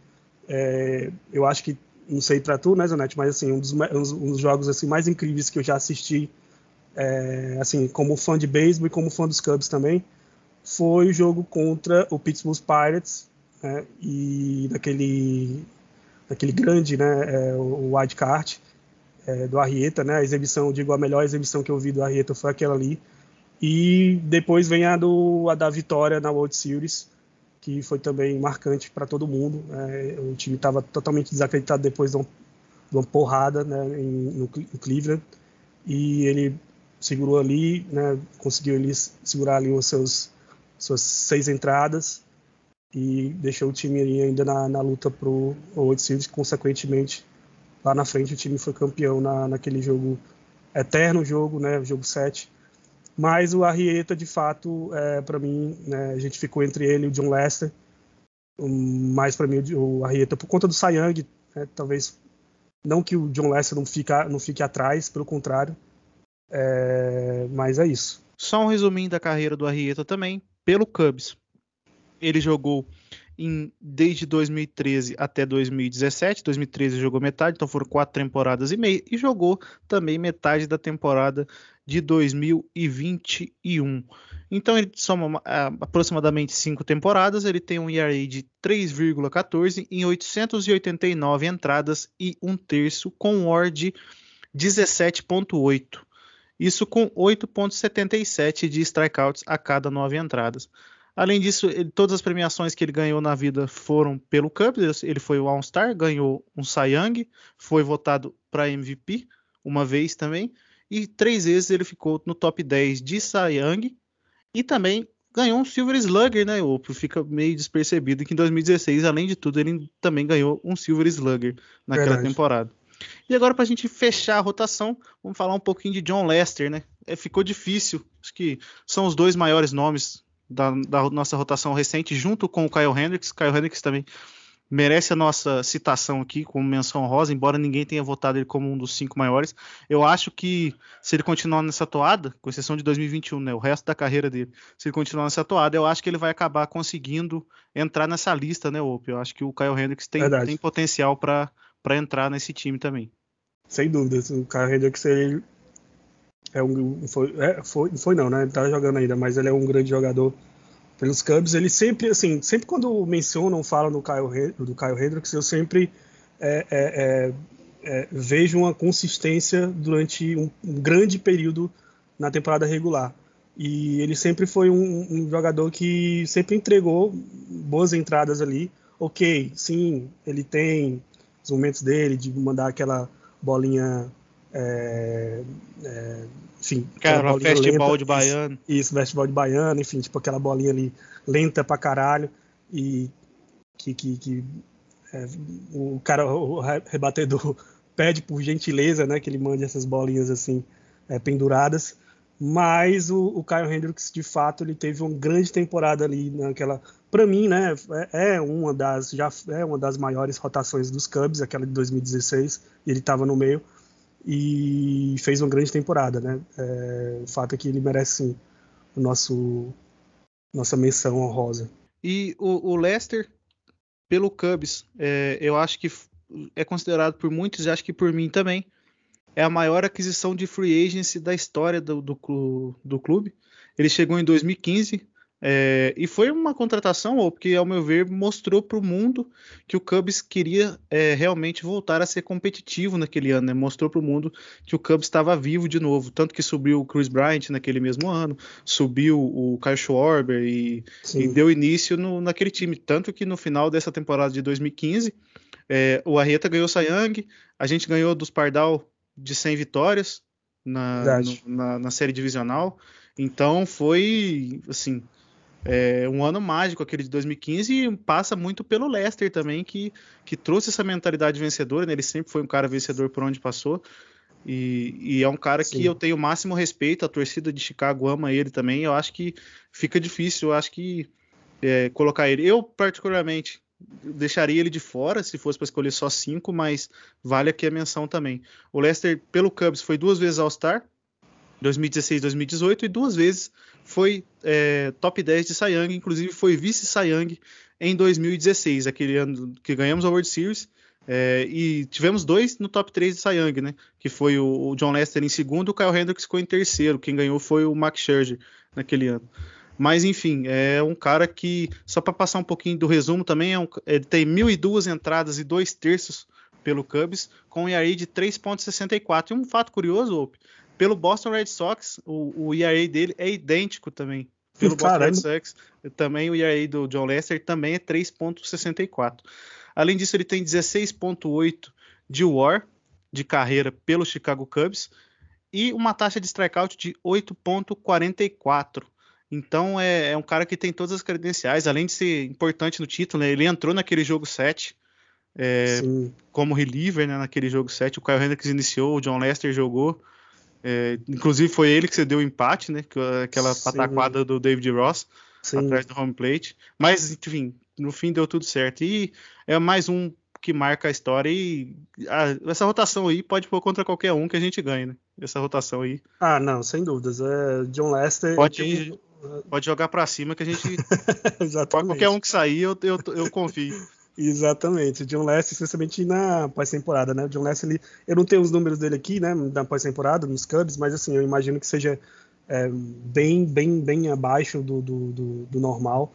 é, eu acho que, não sei para tu, né, Zanetti, mas assim, um dos, um dos, jogos assim, mais incríveis que eu já assisti, é, assim, como fã de beisebol e como fã dos Cubs também, foi o jogo contra o Pittsburgh Pirates, né, e daquele, daquele grande, né, é, o wild card, é, do Arrieta, né? A exibição, digo, a melhor exibição que eu vi do Arrieta foi aquela ali. E depois vem a, do, a da vitória na World Series, que foi também marcante para todo mundo. É, o time estava totalmente desacreditado depois de uma, de uma porrada né, em, no, no, Cleveland. E ele segurou ali, né, conseguiu ele segurar ali os seus suas seis entradas e deixou o time ainda na, na luta para o World Series, consequentemente lá na frente o time foi campeão na, naquele jogo eterno jogo, né, jogo 7. Mas o Arrieta, de fato, é, para mim, né, a gente ficou entre ele e o John Lester. Mais para mim o Arrieta por conta do Sayang, né, talvez não que o John Lester não, fica, não fique atrás, pelo contrário. É, mas é isso. Só um resuminho da carreira do Arrieta também, pelo Cubs. Ele jogou em, desde 2013 até 2017. 2013 jogou metade, então foram quatro temporadas e meia, e jogou também metade da temporada de 2021. Então ele soma aproximadamente cinco temporadas, ele tem um ERA de 3,14 em 889 entradas e um terço, com um de 17,8. Isso com 8,77 de strikeouts a cada nove entradas. Além disso, ele, todas as premiações que ele ganhou na vida foram pelo Cubs. Ele foi o All-Star, ganhou um Cy Young, foi votado para MVP uma vez também, e três vezes ele ficou no top 10 de Cy Young e também ganhou um Silver Slugger, né? O fica meio despercebido que em 2016, além de tudo, ele também ganhou um Silver Slugger naquela Verdade. temporada. E agora, para a gente fechar a rotação, vamos falar um pouquinho de John Lester, né? É, ficou difícil, acho que são os dois maiores nomes da, da nossa rotação recente, junto com o Kyle Hendricks. Kyle Hendricks também merece a nossa citação aqui como menção rosa, embora ninguém tenha votado ele como um dos cinco maiores. Eu acho que se ele continuar nessa toada, com exceção de 2021, né, o resto da carreira dele, se ele continuar nessa toada, eu acho que ele vai acabar conseguindo entrar nessa lista, né, Op? Eu acho que o Kyle Hendricks tem, tem potencial para entrar nesse time também. Sem dúvidas. O Kyle Hendricks, ele é um. Foi, é, foi, foi não, né? Ele tá jogando ainda, mas ele é um grande jogador pelos Cubs. Ele sempre, assim, sempre quando mencionam, falam do Kyle, do Kyle Hendricks, eu sempre é, é, é, é, vejo uma consistência durante um, um grande período na temporada regular. E ele sempre foi um, um jogador que sempre entregou boas entradas ali. Ok, sim, ele tem os momentos dele de mandar aquela bolinha. É, é, enfim, Cara, festival lenta, de baiano. Isso, festival de baiano, enfim, tipo aquela bolinha ali lenta pra caralho. E que, que, que é, o cara, o re- rebatedor, pede por gentileza, né, que ele mande essas bolinhas assim é, penduradas. Mas o, o Kyle Hendricks, de fato, ele teve uma grande temporada ali naquela. Para mim, né, é, é uma das já é uma das maiores rotações dos Cubs, aquela de 2016. E ele estava no meio e fez uma grande temporada, né? É, o fato é que ele merece sim o nosso nossa menção honrosa. E o, o Leicester, pelo Cubs, é, eu acho que é considerado por muitos, e acho que por mim também, é a maior aquisição de free agency da história do, do, do clube. Ele chegou em 2015 é, e foi uma contratação, ou porque, ao meu ver, mostrou para o mundo que o Cubs queria é, realmente voltar a ser competitivo naquele ano. né? Mostrou para o mundo que o Cubs estava vivo de novo. Tanto que subiu o Chris Bryant naquele mesmo ano, subiu o Kyle Schwarber e e deu início no- naquele time. Tanto que no final dessa temporada de 2015, é, o Arreta ganhou o Young, a gente ganhou dos Pardal de 100 vitórias na, no- na, na série divisional. Então foi assim é, um ano mágico aquele de 2015 e passa muito pelo Leicester também, que, que trouxe essa mentalidade vencedora. né? Ele sempre foi um cara vencedor por onde passou. E, e é um cara Sim. que eu tenho o máximo respeito, a torcida de Chicago ama ele também. Eu acho que fica difícil, eu acho que é, colocar ele. Eu, particularmente, deixaria ele de fora se fosse para escolher só cinco, mas vale aqui a menção também. O Leicester, pelo Cubs, foi duas vezes All-Star, 2016 2018, e duas vezes foi é, top 10 de Young, inclusive foi vice Young em 2016, aquele ano que ganhamos a World Series. é, e tivemos dois no top 3 de Young, né? Que foi o, o John Lester em segundo, o Kyle Hendricks ficou em terceiro. Quem ganhou foi o Max Scherzer naquele ano. Mas enfim, é um cara que, só para passar um pouquinho do resumo também, é um- ele tem 1.002 entradas e dois terços pelo Cubs, com um ERA de 3.64. E um fato curioso, Ope, pelo Boston Red Sox, o, o ERA dele é idêntico também. Pelo Boston Caramba. Red Sox, também o ERA do John Lester também é 3.64. Além disso, ele tem 16.8 de WAR de carreira pelo Chicago Cubs e uma taxa de strikeout de 8.44. Então é, é um cara que tem todas as credenciais, além de ser importante no título, né, ele entrou naquele jogo 7 é, como reliever né, naquele jogo 7. O Kyle Hendricks iniciou, o John Lester jogou. É, inclusive foi ele que cedeu o empate, né? que- Aquela Sim. pataquada do David Ross sim. atrás do home plate. Mas, enfim, no fim deu tudo certo. E é mais um que marca a história. E a- essa rotação aí pode pôr contra qualquer um que a gente ganhe, né? Essa rotação aí. Ah, não, sem dúvidas. É, John Lester Pode- Pode jogar pra cima que a gente. Exatamente. Qualquer um que sair, eu, eu, eu confio. Exatamente. John Lester, especialmente na pós-temporada, né? John Lester, ele, eu não tenho os números dele aqui, né? Na pós-temporada, nos Cubs, mas assim, eu imagino que seja é, bem, bem, bem abaixo do, do, do, do normal.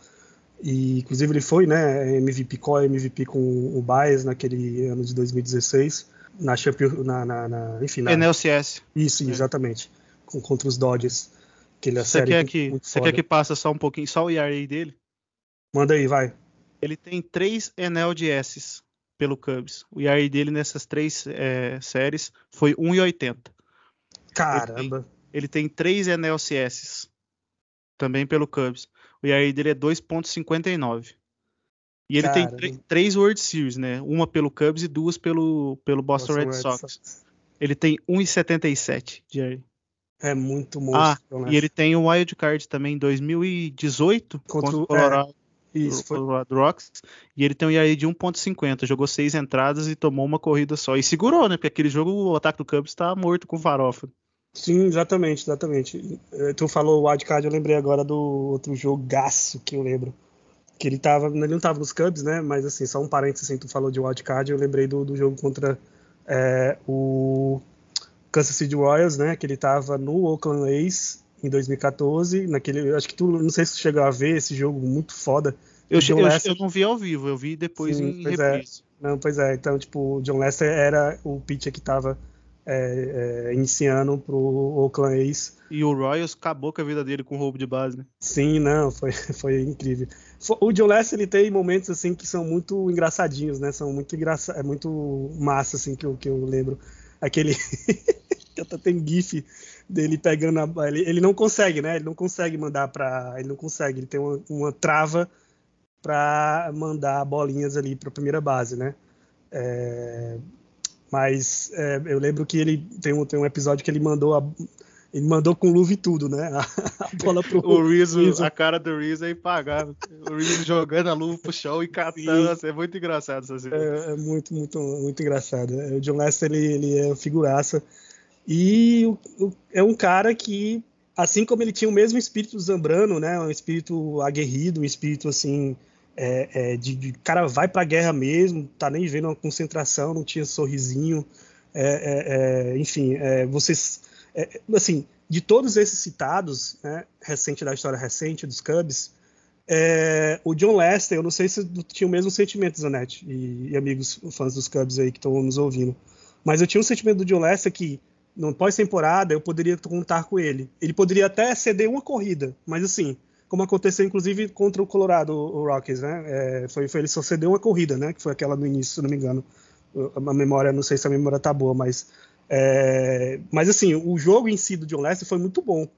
E, inclusive, ele foi, né? MVP, co-MVP com o Baez naquele ano de 2016, na Champions, na, na, na enfim, na, NLCS. isso, É. exatamente, com, contra os Dodgers. Aquele Você série quer que, você quer que passe só um pouquinho, só o ERA dele? Manda aí, vai. Ele tem três NLDS pelo Cubs. O ERA dele nessas três é, séries foi 1,80. Caramba. Ele tem três NLCS também pelo Cubs. O ERA dele é 2,59. E ele tem Caramba. três World Series, né? Uma pelo Cubs e duas pelo, pelo Boston, Red, Sox. Ele tem 1,77 de ERA. É muito monstro. Ah, John e ele tem o Wild Card também em 2018 Contra contra, o- o Colorado, Isso, foi, Colorado Rocks. E ele tem um ERA de 1.50. Jogou seis entradas e tomou uma corrida só. E segurou, né? Porque aquele jogo o ataque do Cubs tá morto com farofa. Sim, exatamente, exatamente. Eh, Tu falou o wildcard, eu lembrei agora do outro jogaço que eu lembro. Que ele tava, ele não tava nos Cubs, né? Mas assim, só um parênteses, assim, tu falou de wildcard, eu lembrei do, do jogo contra eh, o Kansas City Royals, né? Que ele tava no Oakland A's em 2014, naquele, acho que tu, não sei se tu chegou a ver esse jogo muito foda. Eu, eu- Lester- eu não vi ao vivo, eu vi depois Sim, em pois é. reprise. Não, pois é, então, tipo, o John Lester era o pitcher que tava eh, eh, iniciando pro Oakland A's E o Royals acabou com a vida dele com roubo de base, né? Sim, não, foi, foi incrível. O John Lester ele tem momentos assim que são muito engraçadinhos, né? São muito engraça, é muito massa assim que eu, que eu lembro. Aquele até tem gif dele pegando a ele, ele não consegue, né? Ele não consegue mandar para, ele não consegue, ele tem uma, uma trava para mandar bolinhas ali para a primeira base, né? É, mas é, eu lembro que ele tem um, tem um episódio que ele mandou a, ele mandou com luva e tudo, né? A, a bola pro O Rizzo, Rizzo. a cara do Rizzo é impagável. O Rizzo jogando a luva pro chão e catando. Sim. Nossa, é muito engraçado essa cena. É, é muito, muito, muito engraçado. É, O John Lester, ele, ele é figuraça. E o- o- é um cara que, assim como ele tinha o mesmo espírito Zambrano, né? Um espírito aguerrido, um espírito assim. é, é, de, de cara vai pra guerra mesmo, tá nem vendo uma concentração, não tinha sorrisinho. É, é, é, enfim, é, vocês. assim, de todos esses citados, né, recente da história recente dos Cubs, é, o John Lester, eu não sei se tinha o mesmo sentimento, Zanetti, e, e amigos fãs dos Cubs aí que estão nos ouvindo, mas eu tinha um sentimento do John Lester que, no pós-temporada, eu poderia contar com ele. Ele poderia até ceder uma corrida, mas assim, como aconteceu inclusive contra o Colorado o Rockies, né? É, foi, foi ele só cedeu uma corrida, né? Que foi aquela no início, se não me engano. A memória, não sei se a memória tá boa, mas é, mas assim, o jogo em si do John Lester foi muito bom.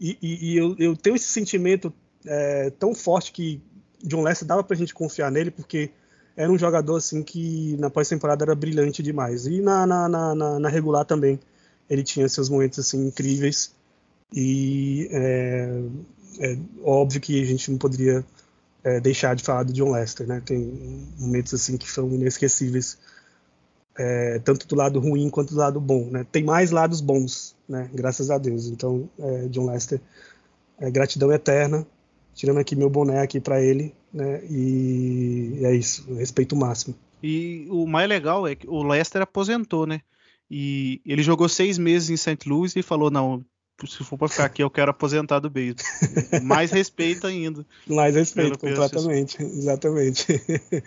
E, e- e eu, eu tenho esse sentimento é, tão forte que John Lester dava pra gente confiar nele, porque era um jogador assim que na pós-temporada era brilhante demais. E na, na, na- na regular também ele tinha seus momentos assim incríveis. E é, é óbvio que a gente não poderia é, deixar de falar do John Lester, né? Tem momentos assim que são inesquecíveis, é, tanto do lado ruim quanto do lado bom, né? Tem mais lados bons, né? Graças a Deus. Então, é, John Lester, é, gratidão eterna. Tirando aqui meu boné aqui para ele, né? E é isso, respeito máximo. E o mais legal é que o Lester aposentou, né? E ele jogou seis meses em St. Louis e falou: não, se for pra ficar aqui, eu quero aposentar do beisebol. Mais respeito ainda. Mais respeito, completamente, exatamente.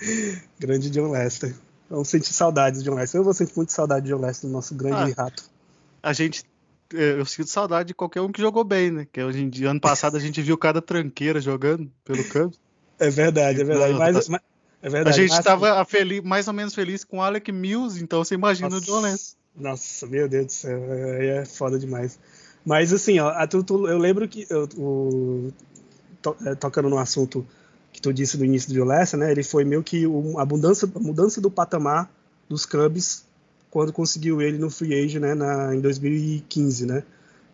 grande John Lester. Vamos sentir saudades de John Lester. Eu vou sentir muito saudade de John Lester, nosso grande rato. A gente. é, Eu sinto saudade de qualquer um que jogou bem, né? Que hoje em dia, ano passado, a gente viu cada tranqueira jogando pelo Cubs. É verdade, é verdade. Não, Mas, mas- é A verdade. gente mas- estava mais ou menos feliz com o Alec Mills, então você imagina o John Lester. Nossa, meu Deus do céu, aí é foda demais. Mas assim, ó, tu- tu- eu lembro que eu, o- to- é, tocando no assunto que tu disse do início do John Lester, né? Ele foi meio que o- a mudança, mudança do patamar dos Cubs quando conseguiu ele no free agent, né? Na, em 2015, né?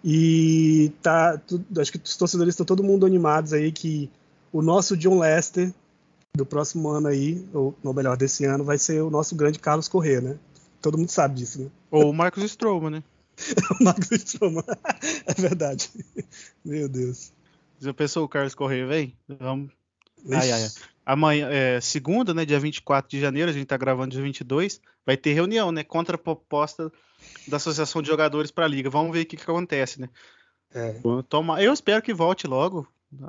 E tá, tu- acho que os torcedores estão todo mundo animados aí que o nosso John Lester do próximo ano aí, ou, ou melhor, desse ano, vai ser o nosso grande Carlos Corrêa, né? Todo mundo sabe disso, né? Ou o Marcos Stroman, né? O Marcos Stroman. É verdade. Meu Deus. Já pensou o Carlos Correia, vem? Vamos. Ai, ai, ai. Amanhã, é, segunda, né, dia 24 de janeiro, a gente tá gravando dia 22, vai ter reunião, né, contra a proposta da Associação de Jogadores para a Liga. Vamos ver o que, que acontece, né? É. Toma, eu espero que volte logo.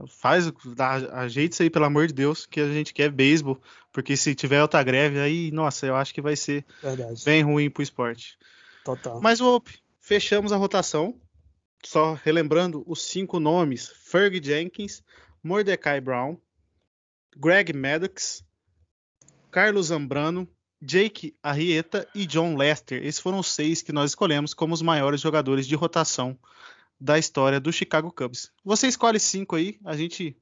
Faz, dá, ajeite isso aí, pelo amor de Deus, que a gente quer beisebol, porque se tiver outra greve aí, nossa, eu acho que vai ser Verdade. bem ruim pro esporte. Total. Mas, Ope, fechamos a rotação. Só relembrando os cinco nomes: Ferg Jenkins, Mordecai Brown, Greg Maddox, Carlos Zambrano, Jake Arrieta e John Lester. Esses foram os seis que nós escolhemos como os maiores jogadores de rotação da história do Chicago Cubs. Você escolhe cinco aí, a gente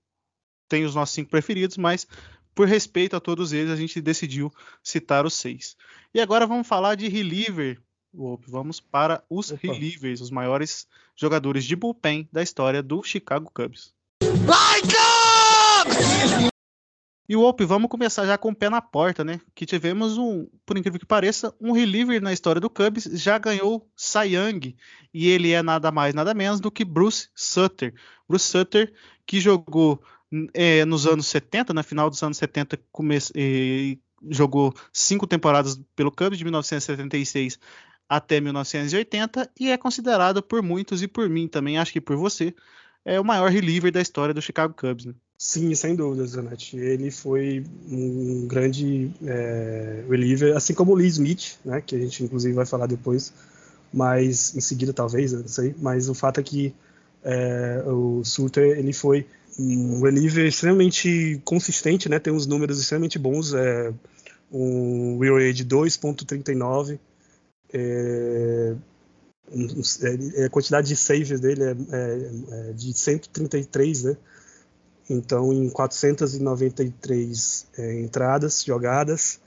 tem os nossos cinco preferidos, mas por respeito a todos eles, a gente decidiu citar os seis. E agora vamos falar de reliever. Vamos para os Opa. relievers, os maiores jogadores de bullpen da história do Chicago Cubs. E o Ope, vamos começar já com o pé na porta, né? Que tivemos um, por incrível que pareça, um reliever na história do Cubs, já ganhou Cy Young, e ele é nada mais, nada menos do que Bruce Sutter. Bruce Sutter, que jogou é, nos anos 70, na final dos anos 70, come, é, jogou cinco temporadas pelo Cubs, de 1976 até 1980, e é considerado por muitos e por mim também, acho que por você, é o maior reliever da história do Chicago Cubs. Né? Sim, sem dúvida, Zanetti. Ele foi um grande é, reliever, assim como o Lee Smith, né, que a gente inclusive vai falar depois, mas em seguida talvez, não sei. Mas o fato é que é, o Suter ele foi um reliever extremamente consistente, né, tem uns números extremamente bons, é, um WAR de 2.39, é, um- é, a quantidade de saves dele é, é- é de 133, né? Então, em 493 é, entradas jogadas,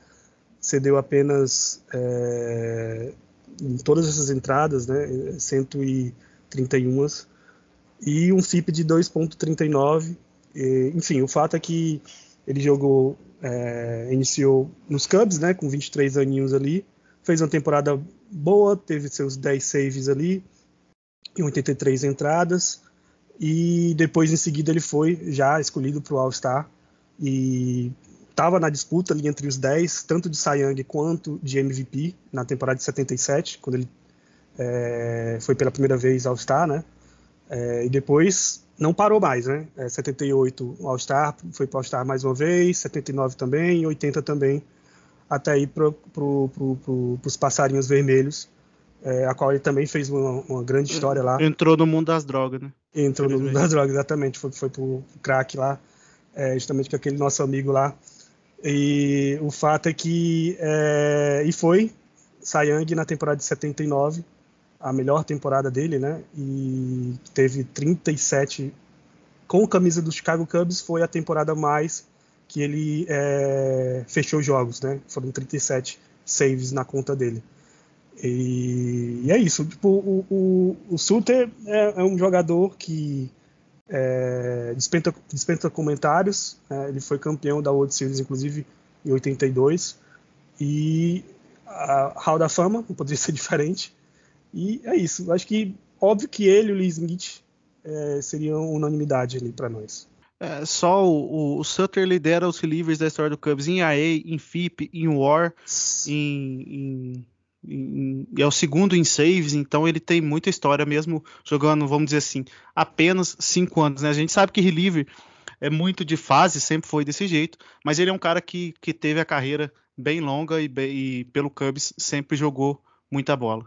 cedeu apenas é, em todas essas entradas, né, 131 e um FIP de 2.39. E, Enfim, o fato é que ele jogou, é, iniciou nos Cubs, né, com 23 aninhos ali, fez uma temporada boa, teve seus 10 saves ali, em 83 entradas, e depois em seguida ele foi já escolhido para o All-Star e estava na disputa ali entre os 10, tanto de Cy Young quanto de MVP na temporada de 77, quando ele é, foi pela primeira vez All-Star, né? É, e depois não parou mais, né? É, 78 o All-Star, foi para All-Star mais uma vez, 79 também, e 80 também, até ir para pro, pro, pro, os passarinhos vermelhos, é, a qual ele também fez uma, uma grande história lá. Entrou no mundo das drogas, né? Entrou no mundo das drogas, exatamente. Foi, foi pro crack lá, é, justamente com aquele nosso amigo lá. E o fato é que. É, e foi Young na temporada de 79, a melhor temporada dele, né? E teve 37. Com a camisa do Chicago Cubs, foi a temporada mais que ele é, fechou jogos, né? Foram 37 saves na conta dele. E, e é isso. Tipo, o, o, o Suter é, é um jogador que é, dispensa, dispensa comentários. né? ele foi campeão da World Series, inclusive, em 82. E a Hall da Fama, não poderia ser diferente. E é isso. Acho que, óbvio que ele e o Lee Smith é, seriam unanimidade ali para nós. É, só o, o, Sutter lidera os relievers da história do Cubs em AA, em FIP, em WAR, em, em- em- é o segundo em saves, então ele tem muita história mesmo jogando, vamos dizer assim, apenas cinco anos. Né? A gente sabe que reliever é muito de fase, sempre foi desse jeito, mas ele é um cara que, que teve a carreira bem longa e, e pelo Cubs sempre jogou muita bola.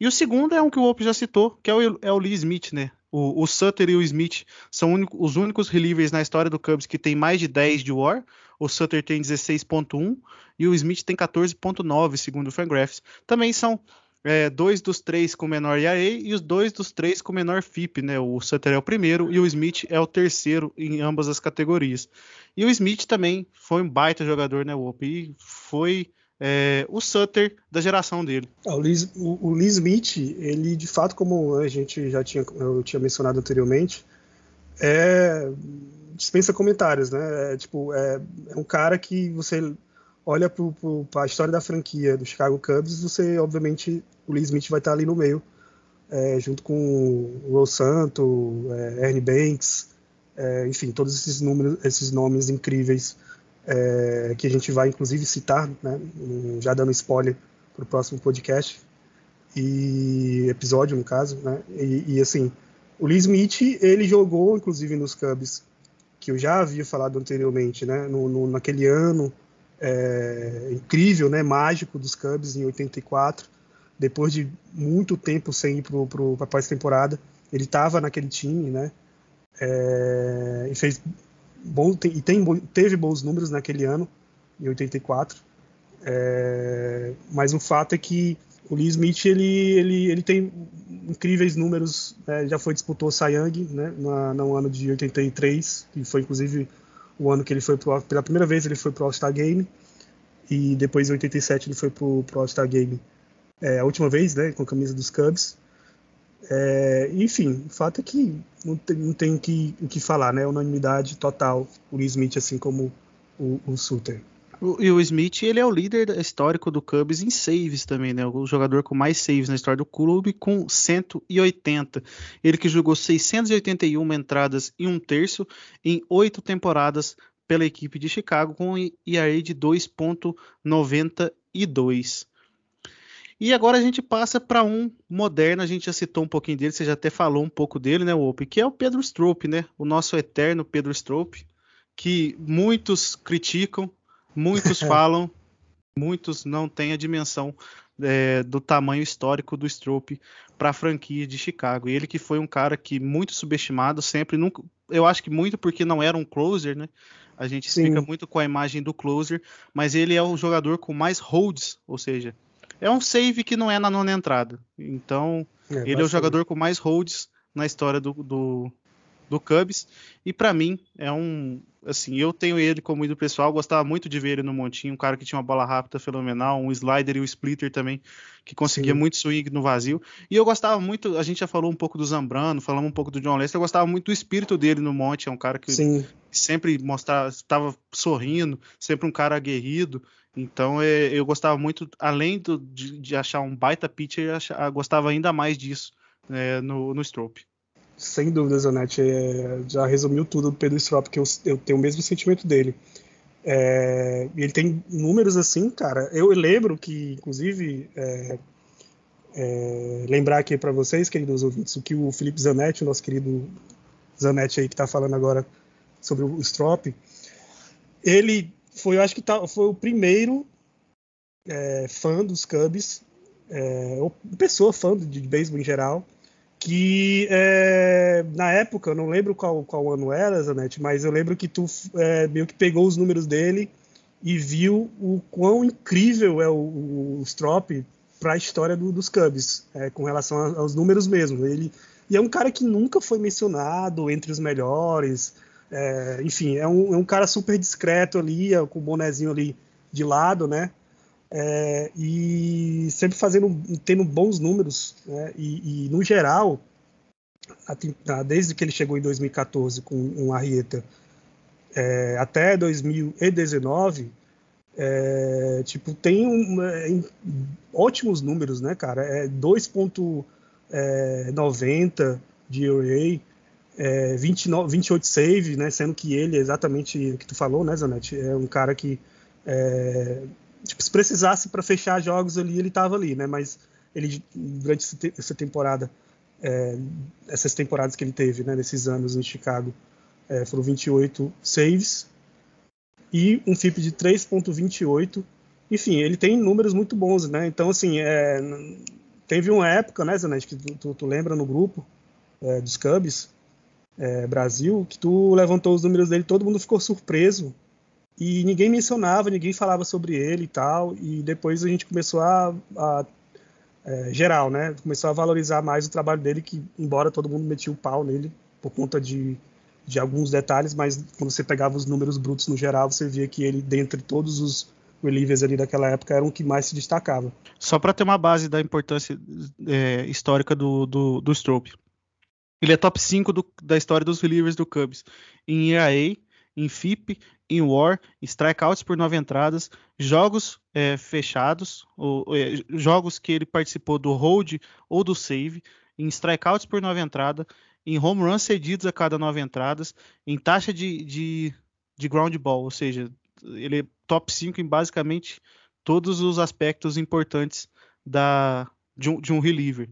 E o segundo é um que o Ope já citou, que é o, é o Lee Smith, né? O, o Sutter e o Smith são os únicos relievers na história do Cubs que tem mais de 10 de WAR. O Sutter tem 16.1 e o Smith tem 14.9, segundo o Fangraphs. Também são é, dois dos três com menor ERA e os dois dos três com menor FIP, né? O Sutter é o primeiro e o Smith é o terceiro em ambas as categorias. E o Smith também foi um baita jogador, né, Wop? E foi é, o Sutter da geração dele. Ah, O Lee, o, o Lee Smith, ele de fato, como a gente já tinha, eu tinha mencionado anteriormente, é, dispensa comentários, né? É, tipo, é, é um cara que você olha para a história da franquia do Chicago Cubs, você, obviamente, o Lee Smith vai estar ali no meio, é, junto com o Ro Santo, é, Ernie Banks, é, enfim, todos esses números, esses nomes incríveis é, que a gente vai inclusive citar, né, já dando spoiler para o próximo podcast e episódio no caso, né, e, e, assim, o Lee Smith ele jogou inclusive nos Cubs que eu já havia falado anteriormente, né, no, no naquele ano é, incrível, né, mágico dos Cubs em 84, depois de muito tempo sem ir para a pós-temporada, ele estava naquele time, né, é, e fez bom, e tem, teve bons números naquele ano, em 84. É, mas o fato é que o Lee Smith ele, ele, ele tem incríveis números. Né, já foi disputou o Young né, na, no ano de 83, que foi inclusive o ano que ele foi pro, pela primeira vez ele foi para o All-Star Game e depois em 87 ele foi para o All-Star Game é, a última vez, né, com a camisa dos Cubs. É, enfim, o fato é que não tem, não tem o, que, o que falar, né? Unanimidade total, o Lee Smith, assim como o, o Suter. E o Smith, ele é o líder histórico do Cubs em saves também, né? O jogador com mais saves na história do clube, com 180. Ele que jogou 681 entradas e um terço em oito temporadas pela equipe de Chicago, com ERA de 2.92. E agora a gente passa para um moderno, a gente já citou um pouquinho dele, você já até falou um pouco dele, né, Ope, que é o Pedro Strope, né? O nosso eterno Pedro Strope, que muitos criticam, muitos falam, muitos não têm a dimensão é, do tamanho histórico do Strope para a franquia de Chicago. E ele que foi um cara que muito subestimado, sempre nunca, eu acho que muito porque não era um closer, né? A gente Sim. fica muito com a imagem do closer, mas ele é o jogador com mais holds, ou seja, é um save que não é na nona entrada. Então, é, ele é o jogador com mais holds na história do, do, do Cubs. E para mim, é um. Assim, eu tenho ele como ídolo pessoal, gostava muito de ver ele no montinho, um cara que tinha uma bola rápida fenomenal, um slider e um splitter também, que conseguia Sim. muito swing no vazio. E eu gostava muito, a gente já falou um pouco do Zambrano, falamos um pouco do John Lester, eu gostava muito do espírito dele no monte, é um cara que Sim. sempre mostrava, estava sorrindo, sempre um cara aguerrido. Então é, eu gostava muito, além do, de, de, achar um baita pitcher, eu achava, gostava ainda mais disso é, no, no Strope. Sem dúvida, Zanetti. É, já resumiu tudo do Pedro Strope, que eu, eu tenho o mesmo sentimento dele. É, ele tem números assim, cara. Eu lembro que, inclusive, é, é, lembrar aqui para vocês, queridos ouvintes, o que o Felipe Zanetti, o nosso querido Zanetti aí que está falando agora sobre o Strop, ele foi, eu acho que tá, foi o primeiro é, fã dos Cubs, é, pessoa fã de, de beisebol em geral, que é, na época, eu não lembro qual, qual ano era, Zanetti, mas eu lembro que tu é, meio que pegou os números dele e viu o quão incrível é o, o Strop para a história do, dos Cubs, é, com relação aos números mesmo. Ele e é um cara que nunca foi mencionado entre os melhores, é, enfim, é um, é um, cara super discreto ali, é, com o bonezinho ali de lado, né? É, e sempre fazendo, tendo bons números, né? e, e, no geral, desde que ele chegou em 2014 com um Arrieta é, até 2019, é, tipo, tem um, é, ótimos números, né, cara? É 2.90 é, de ERA, é, 29, 28 save, né, sendo que ele, exatamente o que tu falou, né, Zanetti, é um cara que é, tipo, se precisasse para fechar jogos ali, ele estava ali, né, mas ele, durante essa temporada, é, essas temporadas que ele teve, né, nesses anos em Chicago, é, foram 28 saves e um FIP de 3.28, enfim, ele tem números muito bons, né, então, assim, é, teve uma época, né, Zanetti, que tu, tu, tu lembra no grupo é, dos Cubs, é, Brasil, que tu levantou os números dele, todo mundo ficou surpreso e ninguém mencionava, ninguém falava sobre ele e tal. E depois a gente começou a, a é, geral, né? Começou a valorizar mais o trabalho dele, que embora todo mundo metia o pau nele por conta de, de alguns detalhes, mas quando você pegava os números brutos no geral, você via que ele, dentre todos os relievers ali daquela época, era o que mais se destacava. Só para ter uma base da importância é, histórica do, do, do Strope. Ele é top 5 do, da história dos relievers do Cubs. Em ERA, em FIP, em WAR, strikeouts por nove entradas, jogos é, fechados, ou, é, jogos que ele participou do hold ou do save, em strikeouts por nove entradas, em home runs cedidos a cada nove entradas, em taxa de, de, de ground ball, ou seja, ele é top 5 em basicamente todos os aspectos importantes da, de, um, de um reliever.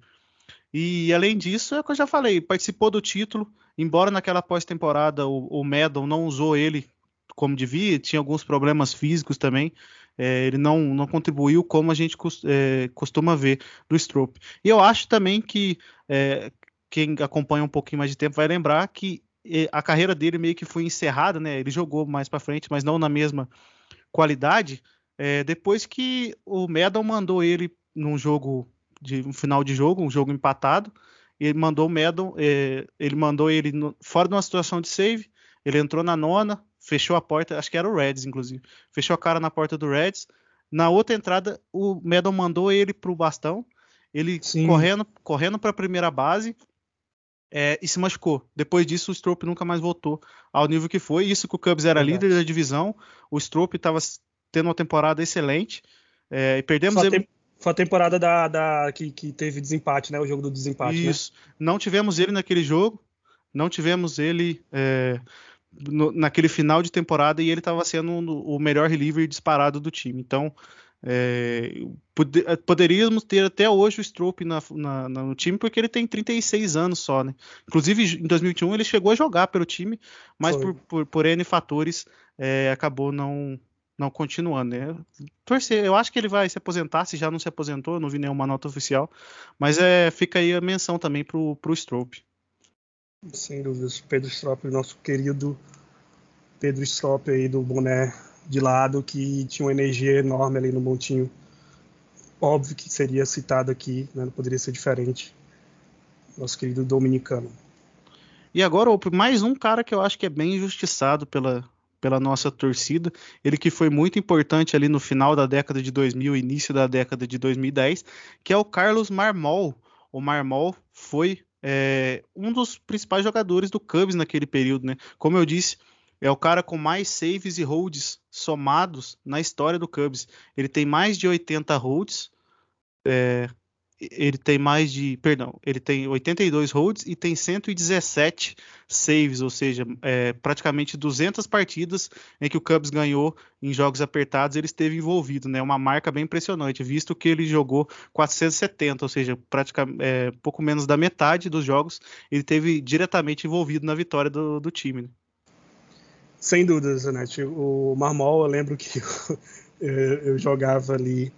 E além disso, é o que eu já falei, participou do título, embora naquela pós-temporada o, o não usou ele como devia, tinha alguns problemas físicos também, é, ele não, não contribuiu como a gente é, costuma ver do Strope. E eu acho também que é, quem acompanha um pouquinho mais de tempo vai lembrar que é, a carreira dele meio que foi encerrada, né? Ele jogou mais para frente, mas não na mesma qualidade. É, depois que o Medal mandou ele num jogo de um final de jogo, um jogo empatado, ele mandou o Medal, é, ele mandou ele no, fora de uma situação de save, ele entrou na nona, fechou a porta, acho que era o Reds, inclusive, fechou a cara na porta do Reds. Na outra entrada, o Medal mandou ele pro bastão, ele Sim. correndo, correndo para a primeira base é, e se machucou. Depois disso, o Strope nunca mais voltou ao nível que foi. Isso que o Cubs era líder da divisão, o Strope estava tendo uma temporada excelente. É, e perdemos ele... Foi a temporada da, da que, que, teve desempate, né? O jogo do desempate. Né? Isso. Né? Não tivemos ele naquele jogo. Não tivemos ele é, no, naquele final de temporada e ele estava sendo o melhor reliever disparado do time. Então, é, poderíamos ter até hoje o Strope na, na, no time, porque ele tem 36 anos só, né? Inclusive, em 2021 ele chegou a jogar pelo time, mas por, por, por, N fatores é, acabou não, não continuando, né? Torcer, eu acho que ele vai se aposentar, se já não se aposentou, eu não vi nenhuma nota oficial, mas é, fica aí a menção também pro, pro Strope. Sem dúvidas, Pedro Strope, nosso querido Pedro Strope aí do boné de lado, que tinha uma energia enorme ali no montinho. Óbvio que seria citado aqui, né? não poderia ser diferente. Nosso querido dominicano. E agora, mais um cara que eu acho que é bem injustiçado pela, pela nossa torcida. Ele que foi muito importante ali no final da década de 2000, início da década de 2010, que é o Carlos Marmol. O Marmol foi é, um dos principais jogadores do Cubs naquele período, né? Como eu disse, é o cara com mais saves e holds somados na história do Cubs. Ele tem mais de 80 holds, é, ele tem mais de, perdão, ele tem 82 holds e tem 117 saves, ou seja, é, praticamente 200 partidas em que o Cubs ganhou em jogos apertados, ele esteve envolvido, né? Uma marca bem impressionante, visto que ele jogou 470, ou seja, praticamente é, pouco menos da metade dos jogos ele teve diretamente envolvido na vitória do, do time. Né? Sem dúvidas, Zanetti. O Marmol, eu lembro que eu, eu jogava ali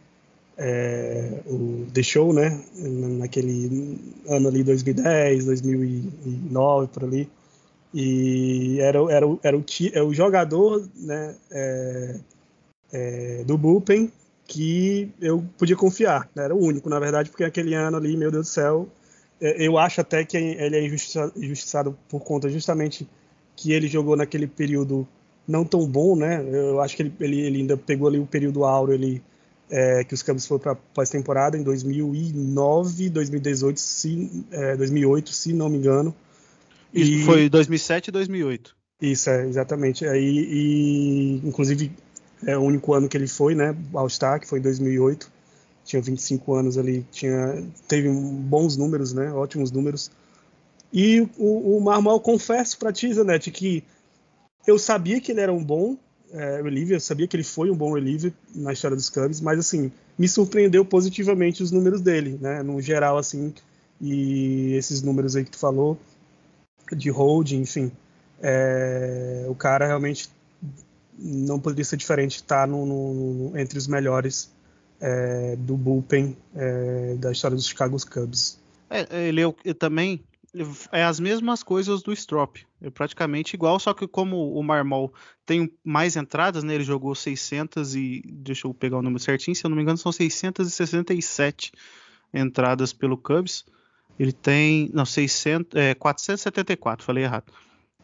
é, o The Show, né? Naquele ano ali, 2010, 2009, por ali. E era, era, era, o, era o jogador né, é, é, do Bullpen que eu podia confiar. Né? Era o único, na verdade, porque aquele ano ali, meu Deus do céu, é, eu acho até que ele é injustiçado, injustiçado por conta justamente que ele jogou naquele período não tão bom, né? Eu acho que ele, ele, ele ainda pegou ali o período áureo ali é, que os Cubs foram para pós-temporada em 2009, 2018, se, é, 2008, se não me engano. Isso e... foi 2007 e 2008. Isso, é, exatamente. Aí, e, inclusive, é o único ano que ele foi, né, All-Star, que foi em 2008. Tinha 25 anos ali, tinha, teve bons números, né, ótimos números. E o, o Marmal, confesso para ti, Zanetti, que eu sabia que ele era um bom é, reliever, eu sabia que ele foi um bom reliever na história dos Cubs, mas assim, me surpreendeu positivamente os números dele, né, no geral, assim, e esses números aí que tu falou, de hold, enfim, é, o cara realmente não poderia ser diferente, tá no, no, entre os melhores é, do bullpen é, da história dos Chicago Cubs. É, ele eu, também é as mesmas coisas do Strop, é praticamente igual, só que como o Marmol tem mais entradas, né, ele jogou 600 e deixa eu pegar o número certinho, se eu não me engano são 667 entradas pelo Cubs. Ele tem, não, 600, é, 474, falei errado.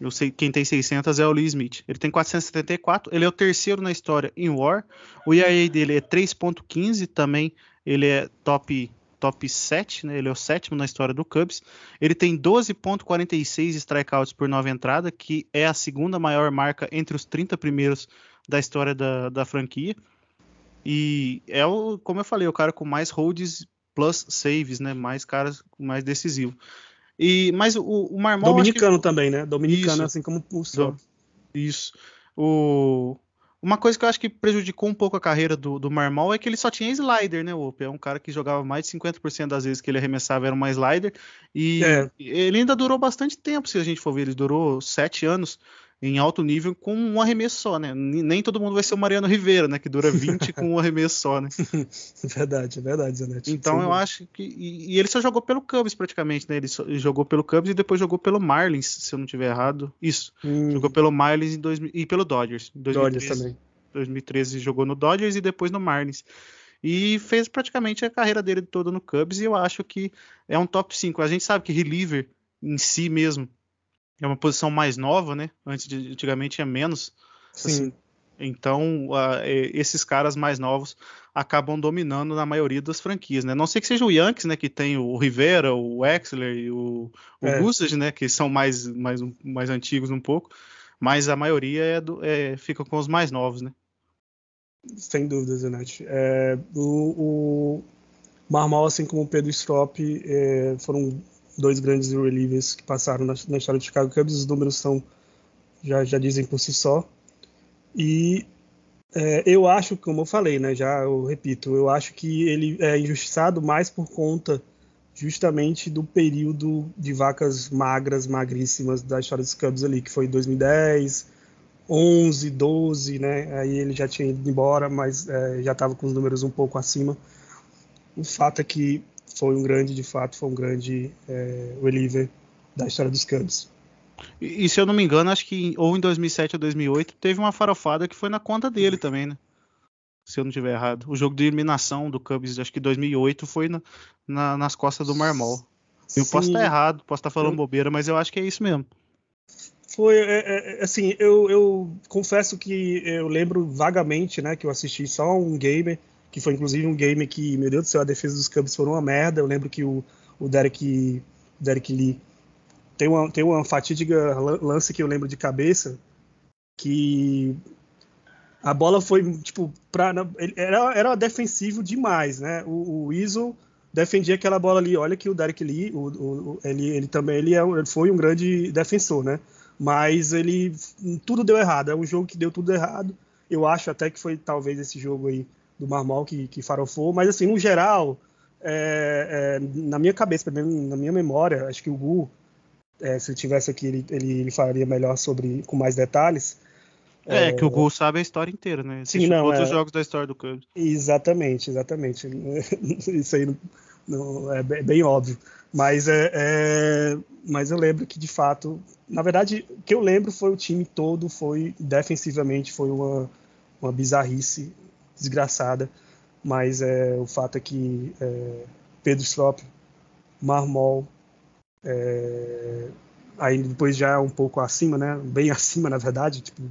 Eu sei quem tem 600 é o Lee Smith. Ele tem 474, ele é o terceiro na história em WAR. O ERA dele é 3.15, também ele é top top 7, né? Ele é o sétimo na história do Cubs. Ele tem 12.46 strikeouts por nova entrada, que é a segunda maior marca entre os 30 primeiros da história da, da franquia. E é o, como eu falei, o cara com mais holds plus saves, né? Mais caras mais decisivo. E, mas o, o Marmol. Dominicano que... também, né? Dominicano, Isso. assim como o. Isso. O, uma coisa que eu acho que prejudicou um pouco a carreira do, do Marmol é que ele só tinha slider, né, Op? É um cara que jogava mais de 50% das vezes que ele arremessava era uma slider. E É. ele ainda durou bastante tempo, se a gente for ver. Ele durou sete anos em alto nível com um arremesso só, né? Nem todo mundo vai ser o Mariano Rivera, né? Que dura 20 com um arremesso só, né? Verdade, é verdade, Zanetti. Então Sem eu acho que. E, e ele só jogou pelo Cubs praticamente, né? Ele, só- ele jogou pelo Cubs e depois jogou pelo Marlins, se eu não tiver errado. Isso. Hum, Jogou pelo Marlins em 2000, e pelo Dodgers. Em Dodgers 2013. também. 2013 jogou no Dodgers e depois no Marlins. E fez praticamente a carreira dele toda no Cubs e eu acho que é um top 5. A gente sabe que reliever em si mesmo é uma posição mais nova, né? Antes de, antigamente tinha menos. Sim. Assim, então, é, esses caras mais novos acabam dominando na maioria das franquias, né? Não sei que seja o Yankees, né? Que tem o Rivera, o Wexler e o, o É. Né? Que são mais, mais, mais antigos um pouco. Mas a maioria é do, é, fica com os mais novos, né? Sem dúvida, Zanetti. É, o, o Marmol, assim como o Pedro Strop, é, foram dois grandes relievers que passaram na, na história do Chicago Cubs. Os números são já, já dizem por si só. E é, eu acho, como eu falei, né, já eu repito, eu acho que ele é injustiçado mais por conta justamente do período de vacas magras, magríssimas da história dos Cubs ali, que foi 2010, 11, 12, né? Aí ele já tinha ido embora, mas é, já estava com os números um pouco acima. O fato é que foi um grande, de fato, foi um grande é, reliever da história dos Cubs. E, e se eu não me engano, acho que ou em 2007 ou 2008 teve uma farofada que foi na conta dele também, né? Se eu não tiver errado. O jogo de eliminação do Cubs, acho que 2008 foi na- na- nas costas do Marmol. Eu posso estar errado, posso estar falando Eu- bobeira, mas eu acho que é isso mesmo. Foi, é, é, assim, eu, eu confesso que eu lembro vagamente, né, que eu assisti só um game, que foi inclusive um game que, meu Deus do céu, a defesa dos Cubs foi uma merda. Eu lembro que o, o Derek, Derek Lee tem uma, tem uma fatídica lan- lance que eu lembro de cabeça, que a bola foi, tipo, pra, era, era defensivo demais, né? O, o Weasel defendia aquela bola ali. Olha que o Derek Lee, o, o- ele, ele também ele, é, ele foi um grande defensor, né? Mas ele tudo deu errado. É um jogo que deu tudo errado. Eu acho até que foi talvez esse jogo aí do Marmol que, que farofou. Mas assim, no geral, é, é, na minha cabeça, na minha memória, acho que o Gu, é, se ele tivesse aqui, ele, ele, ele falaria melhor sobre com mais detalhes. É, que o Gol sabe a história inteira, né? Sim, não, todos é- os jogos da história do Cubs. Exatamente, exatamente. Isso aí não, não- é bem, bem óbvio. Mas, é, é- mas eu lembro que, de fato, na verdade, o que eu lembro foi o time todo, foi defensivamente, foi uma, uma bizarrice desgraçada. Mas é, o fato é que é, Pedro Strop, Marmol, é, aí depois já um pouco acima, né? Bem acima, na verdade, tipo,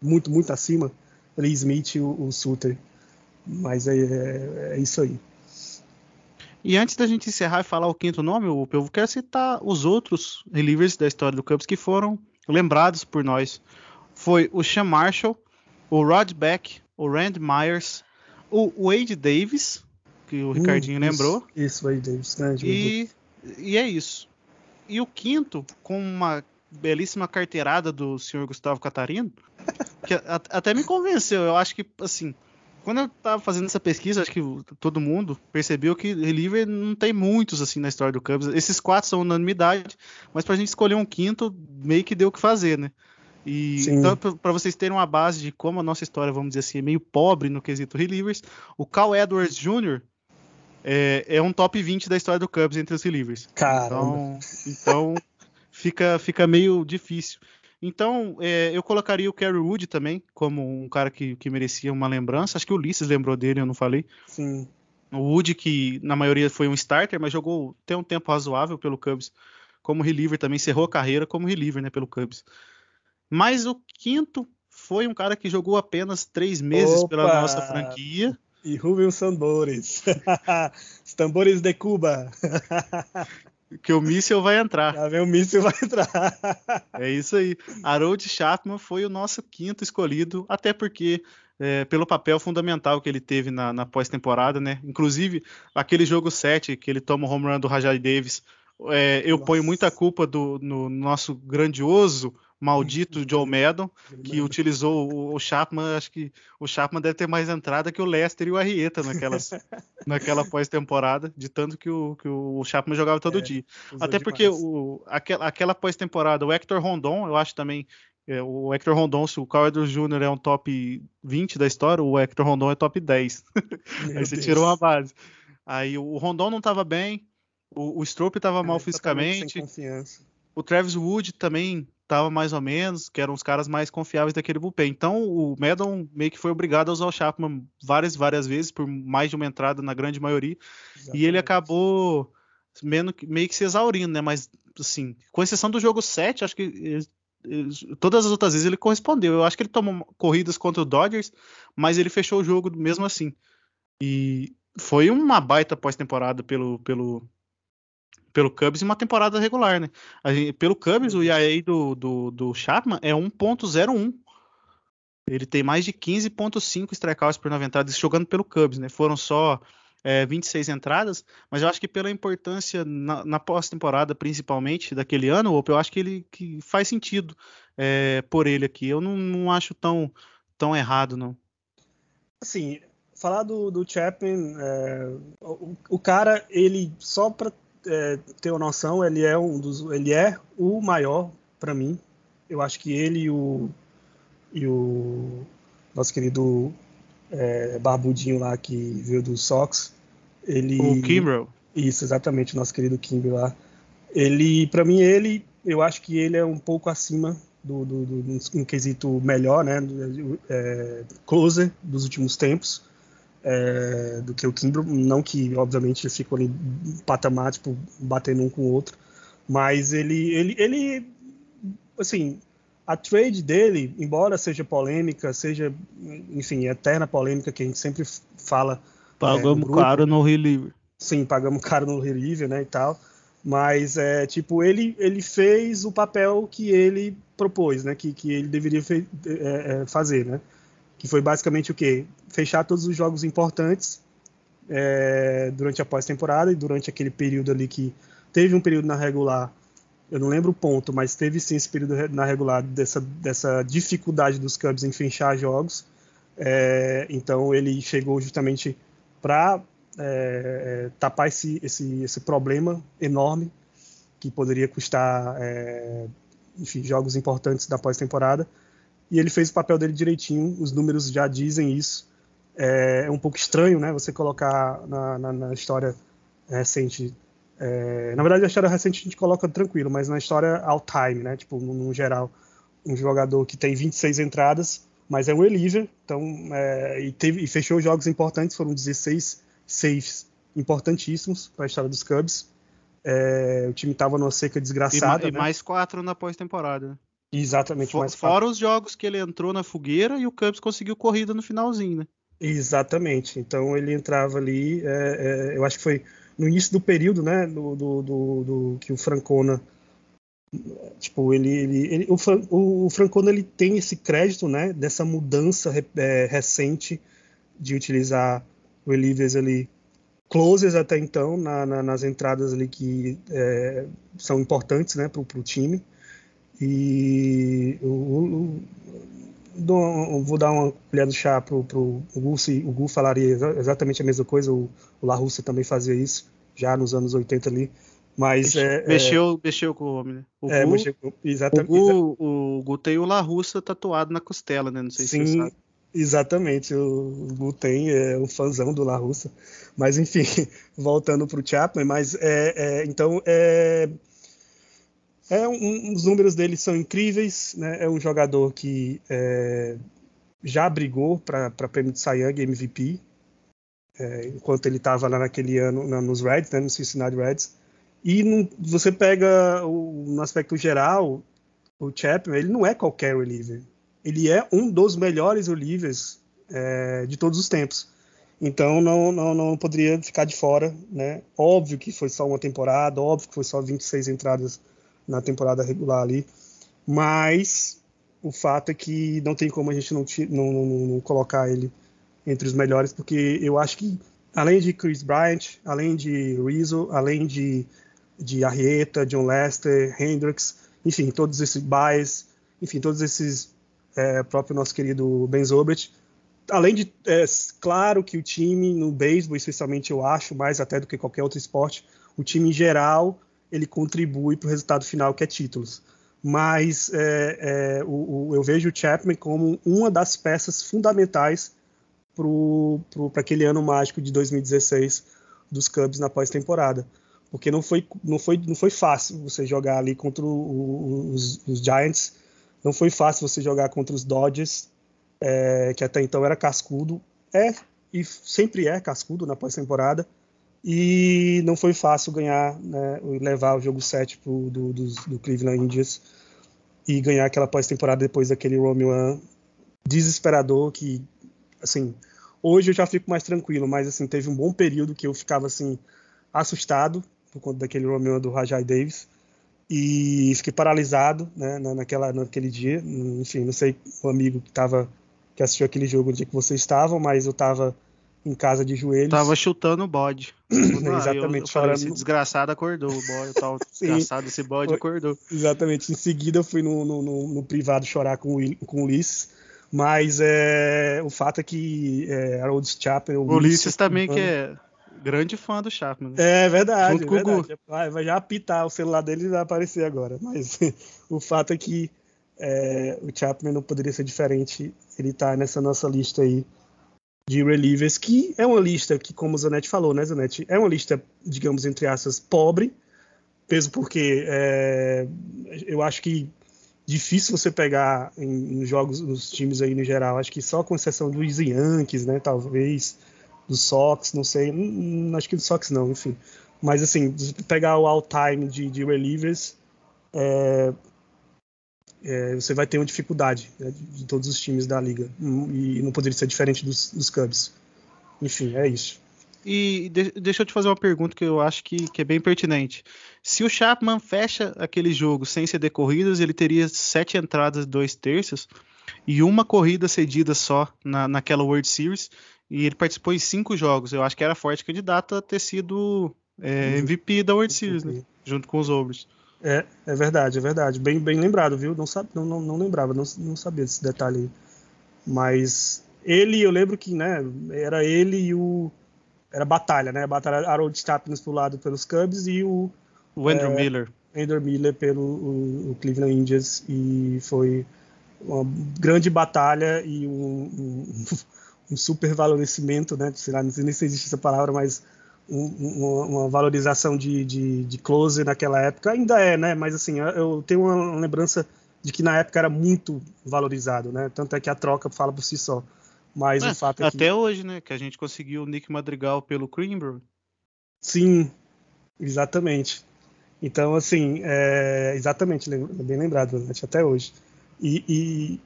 muito, muito acima. Lee Smith e o, o Suter. Mas é, é, é isso aí. E antes da gente encerrar e falar o quinto nome, eu quero citar os outros relievers da história do Cubs que foram lembrados por nós. Foi o Sean Marshall, o Rod Beck, o Rand Myers, o Wade Davis, que o Ricardinho Hum, lembrou, Isso, aí, Davis. Grande, e, e é isso. E o quinto, com uma belíssima carteirada do senhor Gustavo Catarino, que a- até me convenceu. Eu acho que, assim, quando eu tava fazendo essa pesquisa, acho que todo mundo percebeu que reliever não tem muitos, assim, na história do Cubs. Esses quatro são unanimidade, mas pra gente escolher um quinto, meio que deu o que fazer, né? E Sim. então, pra vocês terem uma base de como a nossa história, vamos dizer assim, é meio pobre no quesito relievers, o Cal Edwards Jr. é, é um top 20 da história do Cubs entre os relievers. Caramba. Então, então fica, fica meio difícil. Então, é, eu colocaria o Kerry Wood também, como um cara que, que merecia uma lembrança. Acho que o Ulisses lembrou dele, eu não falei. Sim. O Wood, que na maioria foi um starter, mas jogou tem um tempo razoável pelo Cubs como reliever também, encerrou a carreira como reliever né, pelo Cubs. Mas o quinto foi um cara que jogou apenas três meses pela Opa! nossa franquia. E rubem os tambores. os tambores de Cuba. Que o míssel vai entrar. Já vem o míssil vai entrar. É isso aí. Harold Chapman foi o nosso quinto escolhido, até porque é, pelo papel fundamental que ele teve na, na pós-temporada, né? Inclusive, aquele jogo 7 que ele toma o home run do Rajai Davis, é, eu Nossa. ponho muita culpa do, no nosso grandioso, maldito Joe Maddon, que utilizou o, Chapman. Acho que o Chapman deve ter mais entrada que o Lester e o Arrieta naquelas, naquela pós-temporada, de tanto que o, que o Chapman jogava todo É, dia. Até porque demais. o, aquela, aquela pós-temporada, o Hector Rondon, eu acho também. é, o Hector Rondon, se o Carl Edwards Jr. é um top 20 da história, o Hector Rondon é top 10. Meu Aí você Deus. tirou uma base. Aí o Rondon não estava bem, o, o Strope estava mal É, totalmente fisicamente, o Travis Wood também estava mais ou menos, que eram os caras mais confiáveis daquele bullpen. Então o Maddon meio que foi obrigado a usar o Chapman várias várias vezes, por mais de uma entrada na grande maioria, e ele Exatamente. acabou meio que, meio que se exaurindo, né? Mas assim, com exceção do jogo 7, acho que ele- ele- todas as outras vezes ele correspondeu. Eu acho que ele tomou corridas contra o Dodgers, mas ele fechou o jogo mesmo assim. E foi uma baita pós-temporada pelo, pelo, pelo Cubs e uma temporada regular, né? Gente- pelo Cubs, o ERA do, do, do Chapman é 1.01. Ele tem mais de 15.5 strikeouts por nove entradas jogando pelo Cubs, né? Foram só é, 26 entradas, mas eu acho que pela importância na, na pós-temporada, principalmente daquele ano, Opa, eu acho que ele que faz sentido é, por ele aqui. Eu não, não acho tão, tão errado, não. Assim, falar do, do Chapman, é, o, o cara, ele só para ter uma noção, ele é um dos, ele é o maior para mim. Eu acho que ele e o e o nosso querido é, barbudinho lá que veio do Sox, ele O Kimbrel. Isso, exatamente, o nosso querido Kimber lá. Ele, para mim, ele, eu acho que ele é um pouco acima do, do, do um quesito melhor, né, do- é, closer dos últimos tempos, é, do que o Kimber. Não que, obviamente, ficou ali em patamar, tipo, batendo um com o outro, mas ele, ele, ele, assim, a trade dele, embora seja polêmica, seja, enfim, eterna polêmica que a gente sempre fala. é, no Pagamos grupo, caro no reliever. Sim, pagamos caro no River, né, e tal. Mas, é, tipo, ele, ele fez o papel que ele propôs, né, que, que ele deveria fe- é, é, fazer, né. Que foi basicamente o quê? Fechar todos os jogos importantes é, durante a pós-temporada e durante aquele período ali que teve um período na regular, eu não lembro o ponto, mas teve sim esse período na regular dessa, dessa dificuldade dos Cubs em fechar jogos. É, então ele chegou justamente para é, tapar esse, esse, esse problema enorme que poderia custar é, enfim, jogos importantes da pós-temporada. E ele fez o papel dele direitinho, os números já dizem isso. É, é um pouco estranho né, você colocar na, na, na história recente. é, na verdade, a história recente a gente coloca tranquilo, mas na história all time, né, tipo, no, no geral, um jogador que tem 26 entradas, mas é um reliever, então, é, e, teve, e fechou jogos importantes, foram 16 saves importantíssimos para a história dos Cubs. É, o time estava numa seca E, desgraçada, e né? mais quatro na pós-temporada. Exatamente, Fo- mais Fora os jogos que ele entrou na fogueira e o Cubs conseguiu corrida no finalzinho, né? Exatamente. Então ele entrava ali, é, é, eu acho que foi no início do período, né, do, do, do- do- que o Francona, tipo, ele, ele, ele- o, Fran- o, o Francona ele tem esse crédito, né, dessa mudança é, recente de utilizar relievers ali closers até então na- na- nas entradas ali que é, são importantes, né, para o time. E o, o- dou- vou dar uma colher do chá pro, pro o Gu, se o Gu falaria exa- exatamente a mesma coisa, o, o La Russa também fazia isso, já nos anos 80 ali, mas é, mexeu, mexeu com o homem, né? O é, é, Gu, mexer com- o, exatamente, Gu, o Gu tem o La Russa tatuado na costela, né? Não sei se você sim, sabe. exatamente, o, o Gu tem, é um fãzão do La Russa, mas enfim, voltando pro Chapman, mas é, é, então é, é um, os números dele são incríveis, né? É um jogador que é, já brigou para prêmio de Young MVP, é, enquanto ele estava lá naquele ano na- nos Reds, né, no Cincinnati Reds. E você pega o, no aspecto geral, o Chapman, ele não é qualquer reliever. Ele é um dos melhores relievers é, de todos os tempos. Então não, não, não poderia ficar de fora, né? Óbvio que foi só uma temporada, óbvio que foi só 26 entradas na temporada regular ali, mas o fato é que não tem como a gente não, não- não- não colocar ele entre os melhores, porque eu acho que além de Chris Bryant, além de Rizzo, além de de Arrieta, John Lester, Hendricks, enfim, todos esses Baez, enfim, todos esses é, próprio nosso querido Ben Zobrist. Além de, é, claro que o time no beisebol, especialmente eu acho, mais até do que qualquer outro esporte, o time em geral ele contribui para o resultado final que é títulos. Mas é, é, o, o, eu vejo o Chapman como uma das peças fundamentais para aquele ano mágico de 2016 dos Cubs na pós-temporada. Porque não foi, não, foi, não foi fácil você jogar ali contra o, os, os, Giants, não foi fácil você jogar contra os Dodgers, é, que até então era cascudo, é e sempre é cascudo na pós-temporada, e não foi fácil ganhar, né, levar o jogo 7 pro, do, do, do Cleveland Indians e ganhar aquela pós-temporada depois daquele Romeo desesperador que, assim, hoje eu já fico mais tranquilo, mas assim, teve um bom período que eu ficava assim assustado por conta daquele Romeo do Rajai Davis e fiquei paralisado, né, naquela, naquele dia, enfim, não sei o amigo que tava que assistiu aquele jogo no dia que vocês estavam, mas eu estava em casa de joelhos. Tava chutando o bode. Exatamente. Eu, eu falei, esse desgraçado acordou, o bode, tal desgraçado, esse bode acordou. Exatamente. Em seguida eu fui no, no, no, no privado chorar com o, com o Ulisses. Mas é, o fato é que é, Harold Chapman... O Ulisses também que é grande fã do Chapman. Né? É verdade. Junto é verdade. Vai, vai, já apitar o celular dele e vai aparecer agora. Mas o fato é que é, o Chapman não poderia ser diferente. Ele tá nessa nossa lista aí de relievers, que é uma lista que, como o Zanetti falou, né, Zanetti? É uma lista, digamos, entre aspas, pobre, peso porque é, eu acho que difícil você pegar em, em, jogos, nos times aí no geral, acho que só com exceção dos Yankees, né, talvez, dos Sox, não sei, hum, acho que dos Sox não, enfim. Mas assim, pegar o all-time de, de relievers, é, é, você vai ter uma dificuldade né, de todos os times da liga. E não poderia ser diferente dos, dos Cubs. Enfim, é isso. E de, deixa eu te fazer uma pergunta que eu acho que, que, é bem pertinente. Se o Chapman fecha aquele jogo sem ceder corridas, ele teria sete entradas, dois terços e uma corrida cedida só na, naquela World Series. E ele participou em cinco jogos. Eu acho que era forte candidato a ter sido é, MVP da World Series, né? junto com os Obras. É, é verdade, é verdade. Bem, bem lembrado, viu? Não, sabe, não, não, não lembrava, não, não sabia desse detalhe aí. Mas ele, eu lembro que, né, era ele e o. Era batalha, né? Batalha Harold Chapman pro lado pelos Cubs e o. O Andrew é, Miller. Andrew Miller pelo o, o, Cleveland Indians. E foi uma grande batalha e um, um, um super valorecimento, né? Sei lá, não sei nem se existe essa palavra, mas uma, valorização de, de, de, close naquela época. Ainda é, né? Mas assim, eu tenho uma lembrança de que na época era muito valorizado, né? Tanto é que a troca fala por si só. Mas é, o fato é até que... hoje, né? Que a gente conseguiu o Nick Madrigal pelo Greenberg. Sim, exatamente. Então, assim, é, exatamente, bem lembrado, né? até hoje. E, e,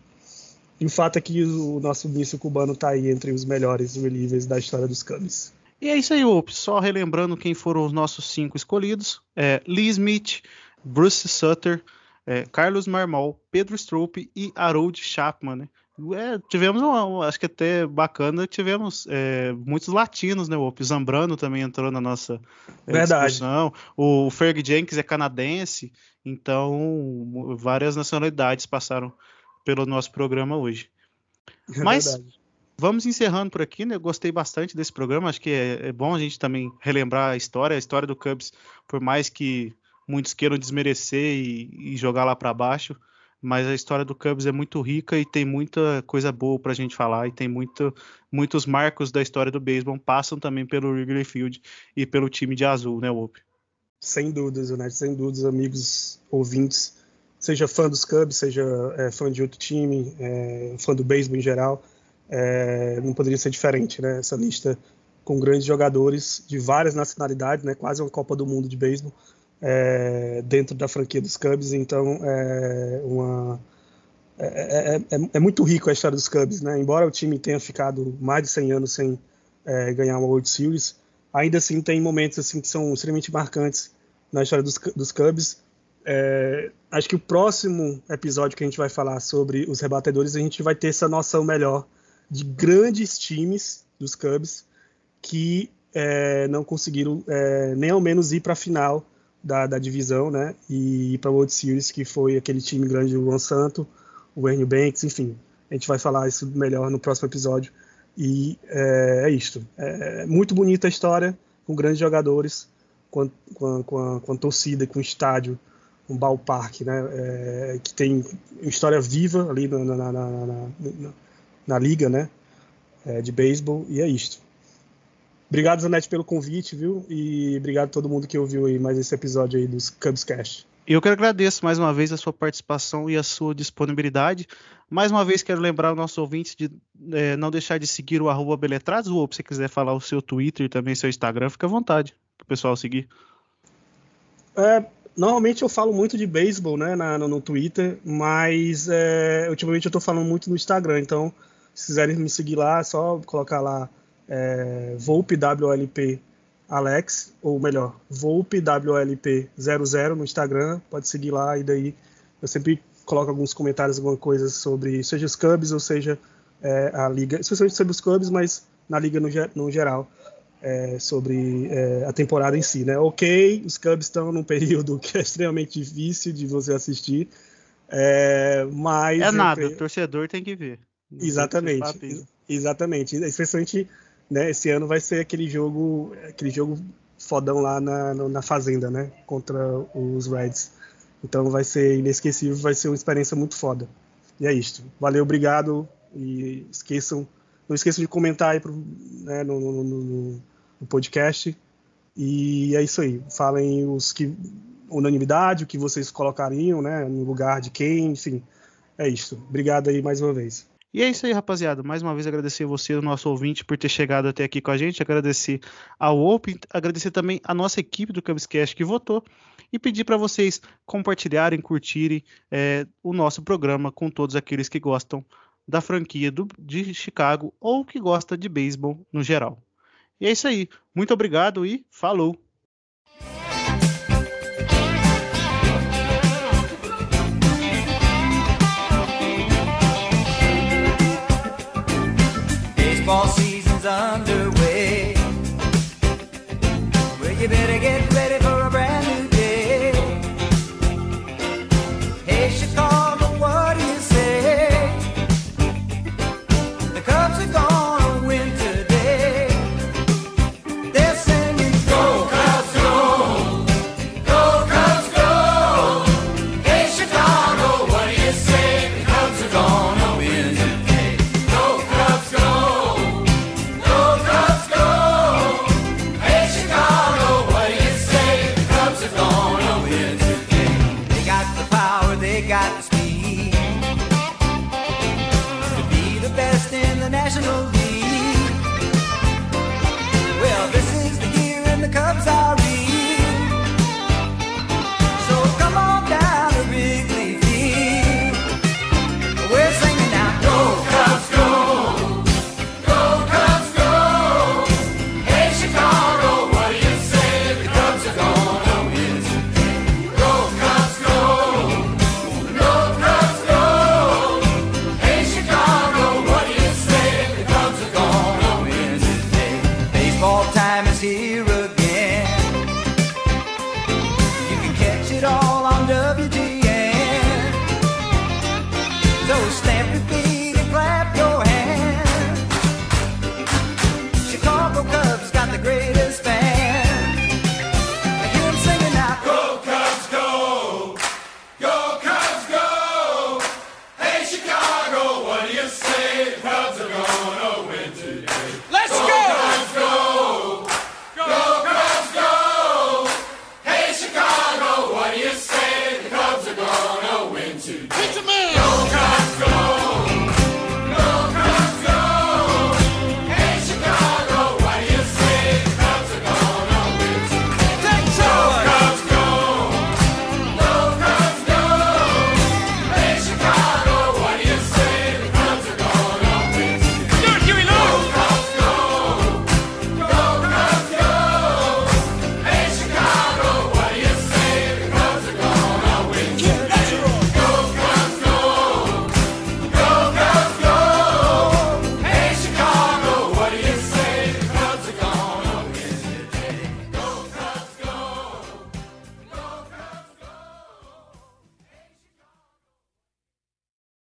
e, o fato é que o nosso míssil cubano está aí entre os melhores relieves da história dos Cubs. E é isso aí, Ops. Só relembrando quem foram os nossos cinco escolhidos: é, Lee Smith, Bruce Sutter, é, Carlos Marmol, Pedro Strope e Harold Chapman, né? É, tivemos, uma, acho que até bacana, tivemos é, muitos latinos, né? O Zambrano também entrou na nossa é, Verdade. discussão. O Ferg Jenkins é canadense, então várias nacionalidades passaram pelo nosso programa hoje. É Mas verdade. Vamos encerrando por aqui, né? Gostei bastante desse programa. Acho que é, é, bom a gente também relembrar a história, a história do Cubs, por mais que muitos queiram desmerecer e, e jogar lá para baixo, mas a história do Cubs é muito rica e tem muita coisa boa para a gente falar e tem muito, muitos marcos da história do beisebol passam também pelo Wrigley Field e pelo time de azul, né, Whoop? Sem dúvidas, né? Sem dúvidas, amigos ouvintes, seja fã dos Cubs, seja é, fã de outro time, é, fã do beisebol em geral é, não poderia ser diferente, né? Essa lista com grandes jogadores de várias nacionalidades, né? Quase uma Copa do Mundo de beisebol é, dentro da franquia dos Cubs. Então, é, uma, é, é, é, é, muito rico a história dos Cubs, né? Embora o time tenha ficado mais de 100 anos sem é, ganhar uma World Series, ainda assim tem momentos assim que são extremamente marcantes na história dos, dos Cubs. É, acho que o próximo episódio que a gente vai falar sobre os rebatedores, a gente vai ter essa noção melhor de grandes times dos Cubs que é, não conseguiram é, nem ao menos ir para a final da, da divisão, né? E ir para World Series, que foi aquele time grande do Juan Santo, o Ernie Banks, enfim. A gente vai falar isso melhor no próximo episódio. E é, é isto. É muito bonita a história, com grandes jogadores, com com com a, com a torcida, com o estádio, um ballpark, né? É, que tem uma história viva ali na, na, na, na, liga, né? É, de beisebol, e é isto. Obrigado, Zanetti, pelo convite, viu? E obrigado a todo mundo que ouviu aí mais esse episódio aí dos Cubs Cash. Eu que agradeço mais uma vez a sua participação e a sua disponibilidade. Mais uma vez quero lembrar os nossos ouvintes de é, não deixar de seguir o arroba Beletrados, ou se você quiser falar o seu Twitter e também seu Instagram, fica à vontade para o pessoal seguir. É, normalmente eu falo muito de beisebol né, na, no, no, Twitter, mas é, ultimamente eu estou falando muito no Instagram, então se quiserem me seguir lá, é só colocar lá é, Volpe WLP Alex, ou melhor, Volpe WLP00 no Instagram, pode seguir lá e daí eu sempre coloco alguns comentários, alguma coisa sobre, seja os Cubs ou seja é, a liga, especialmente sobre os Cubs, mas na liga no, no geral, é, sobre é, a temporada em si, né? Ok, os Cubs estão num período que é extremamente difícil de você assistir, é, mas é nada, o torcedor tem que ver. Exatamente, exatamente, especialmente né, esse ano vai ser aquele jogo, aquele jogo fodão lá na, na fazenda, né, contra os Reds. Então vai ser inesquecível, vai ser uma experiência muito foda. E é isto. Valeu, obrigado e esqueçam, não esqueçam de comentar aí pro, né, no, no, no, no, podcast. E é isso aí. Falem os que unanimidade, o que vocês colocariam, né, no lugar de quem, enfim. É isso. Obrigado aí mais uma vez. E é isso aí, rapaziada. Mais uma vez agradecer você, o nosso ouvinte, por ter chegado até aqui com a gente. Agradecer ao Open, agradecer também a nossa equipe do Cubscast que votou e pedir para vocês compartilharem, curtirem é, o nosso programa com todos aqueles que gostam da franquia do, de Chicago ou que gosta de beisebol no geral. E é isso aí. Muito obrigado e falou! Baseball season's underway. Well, you better get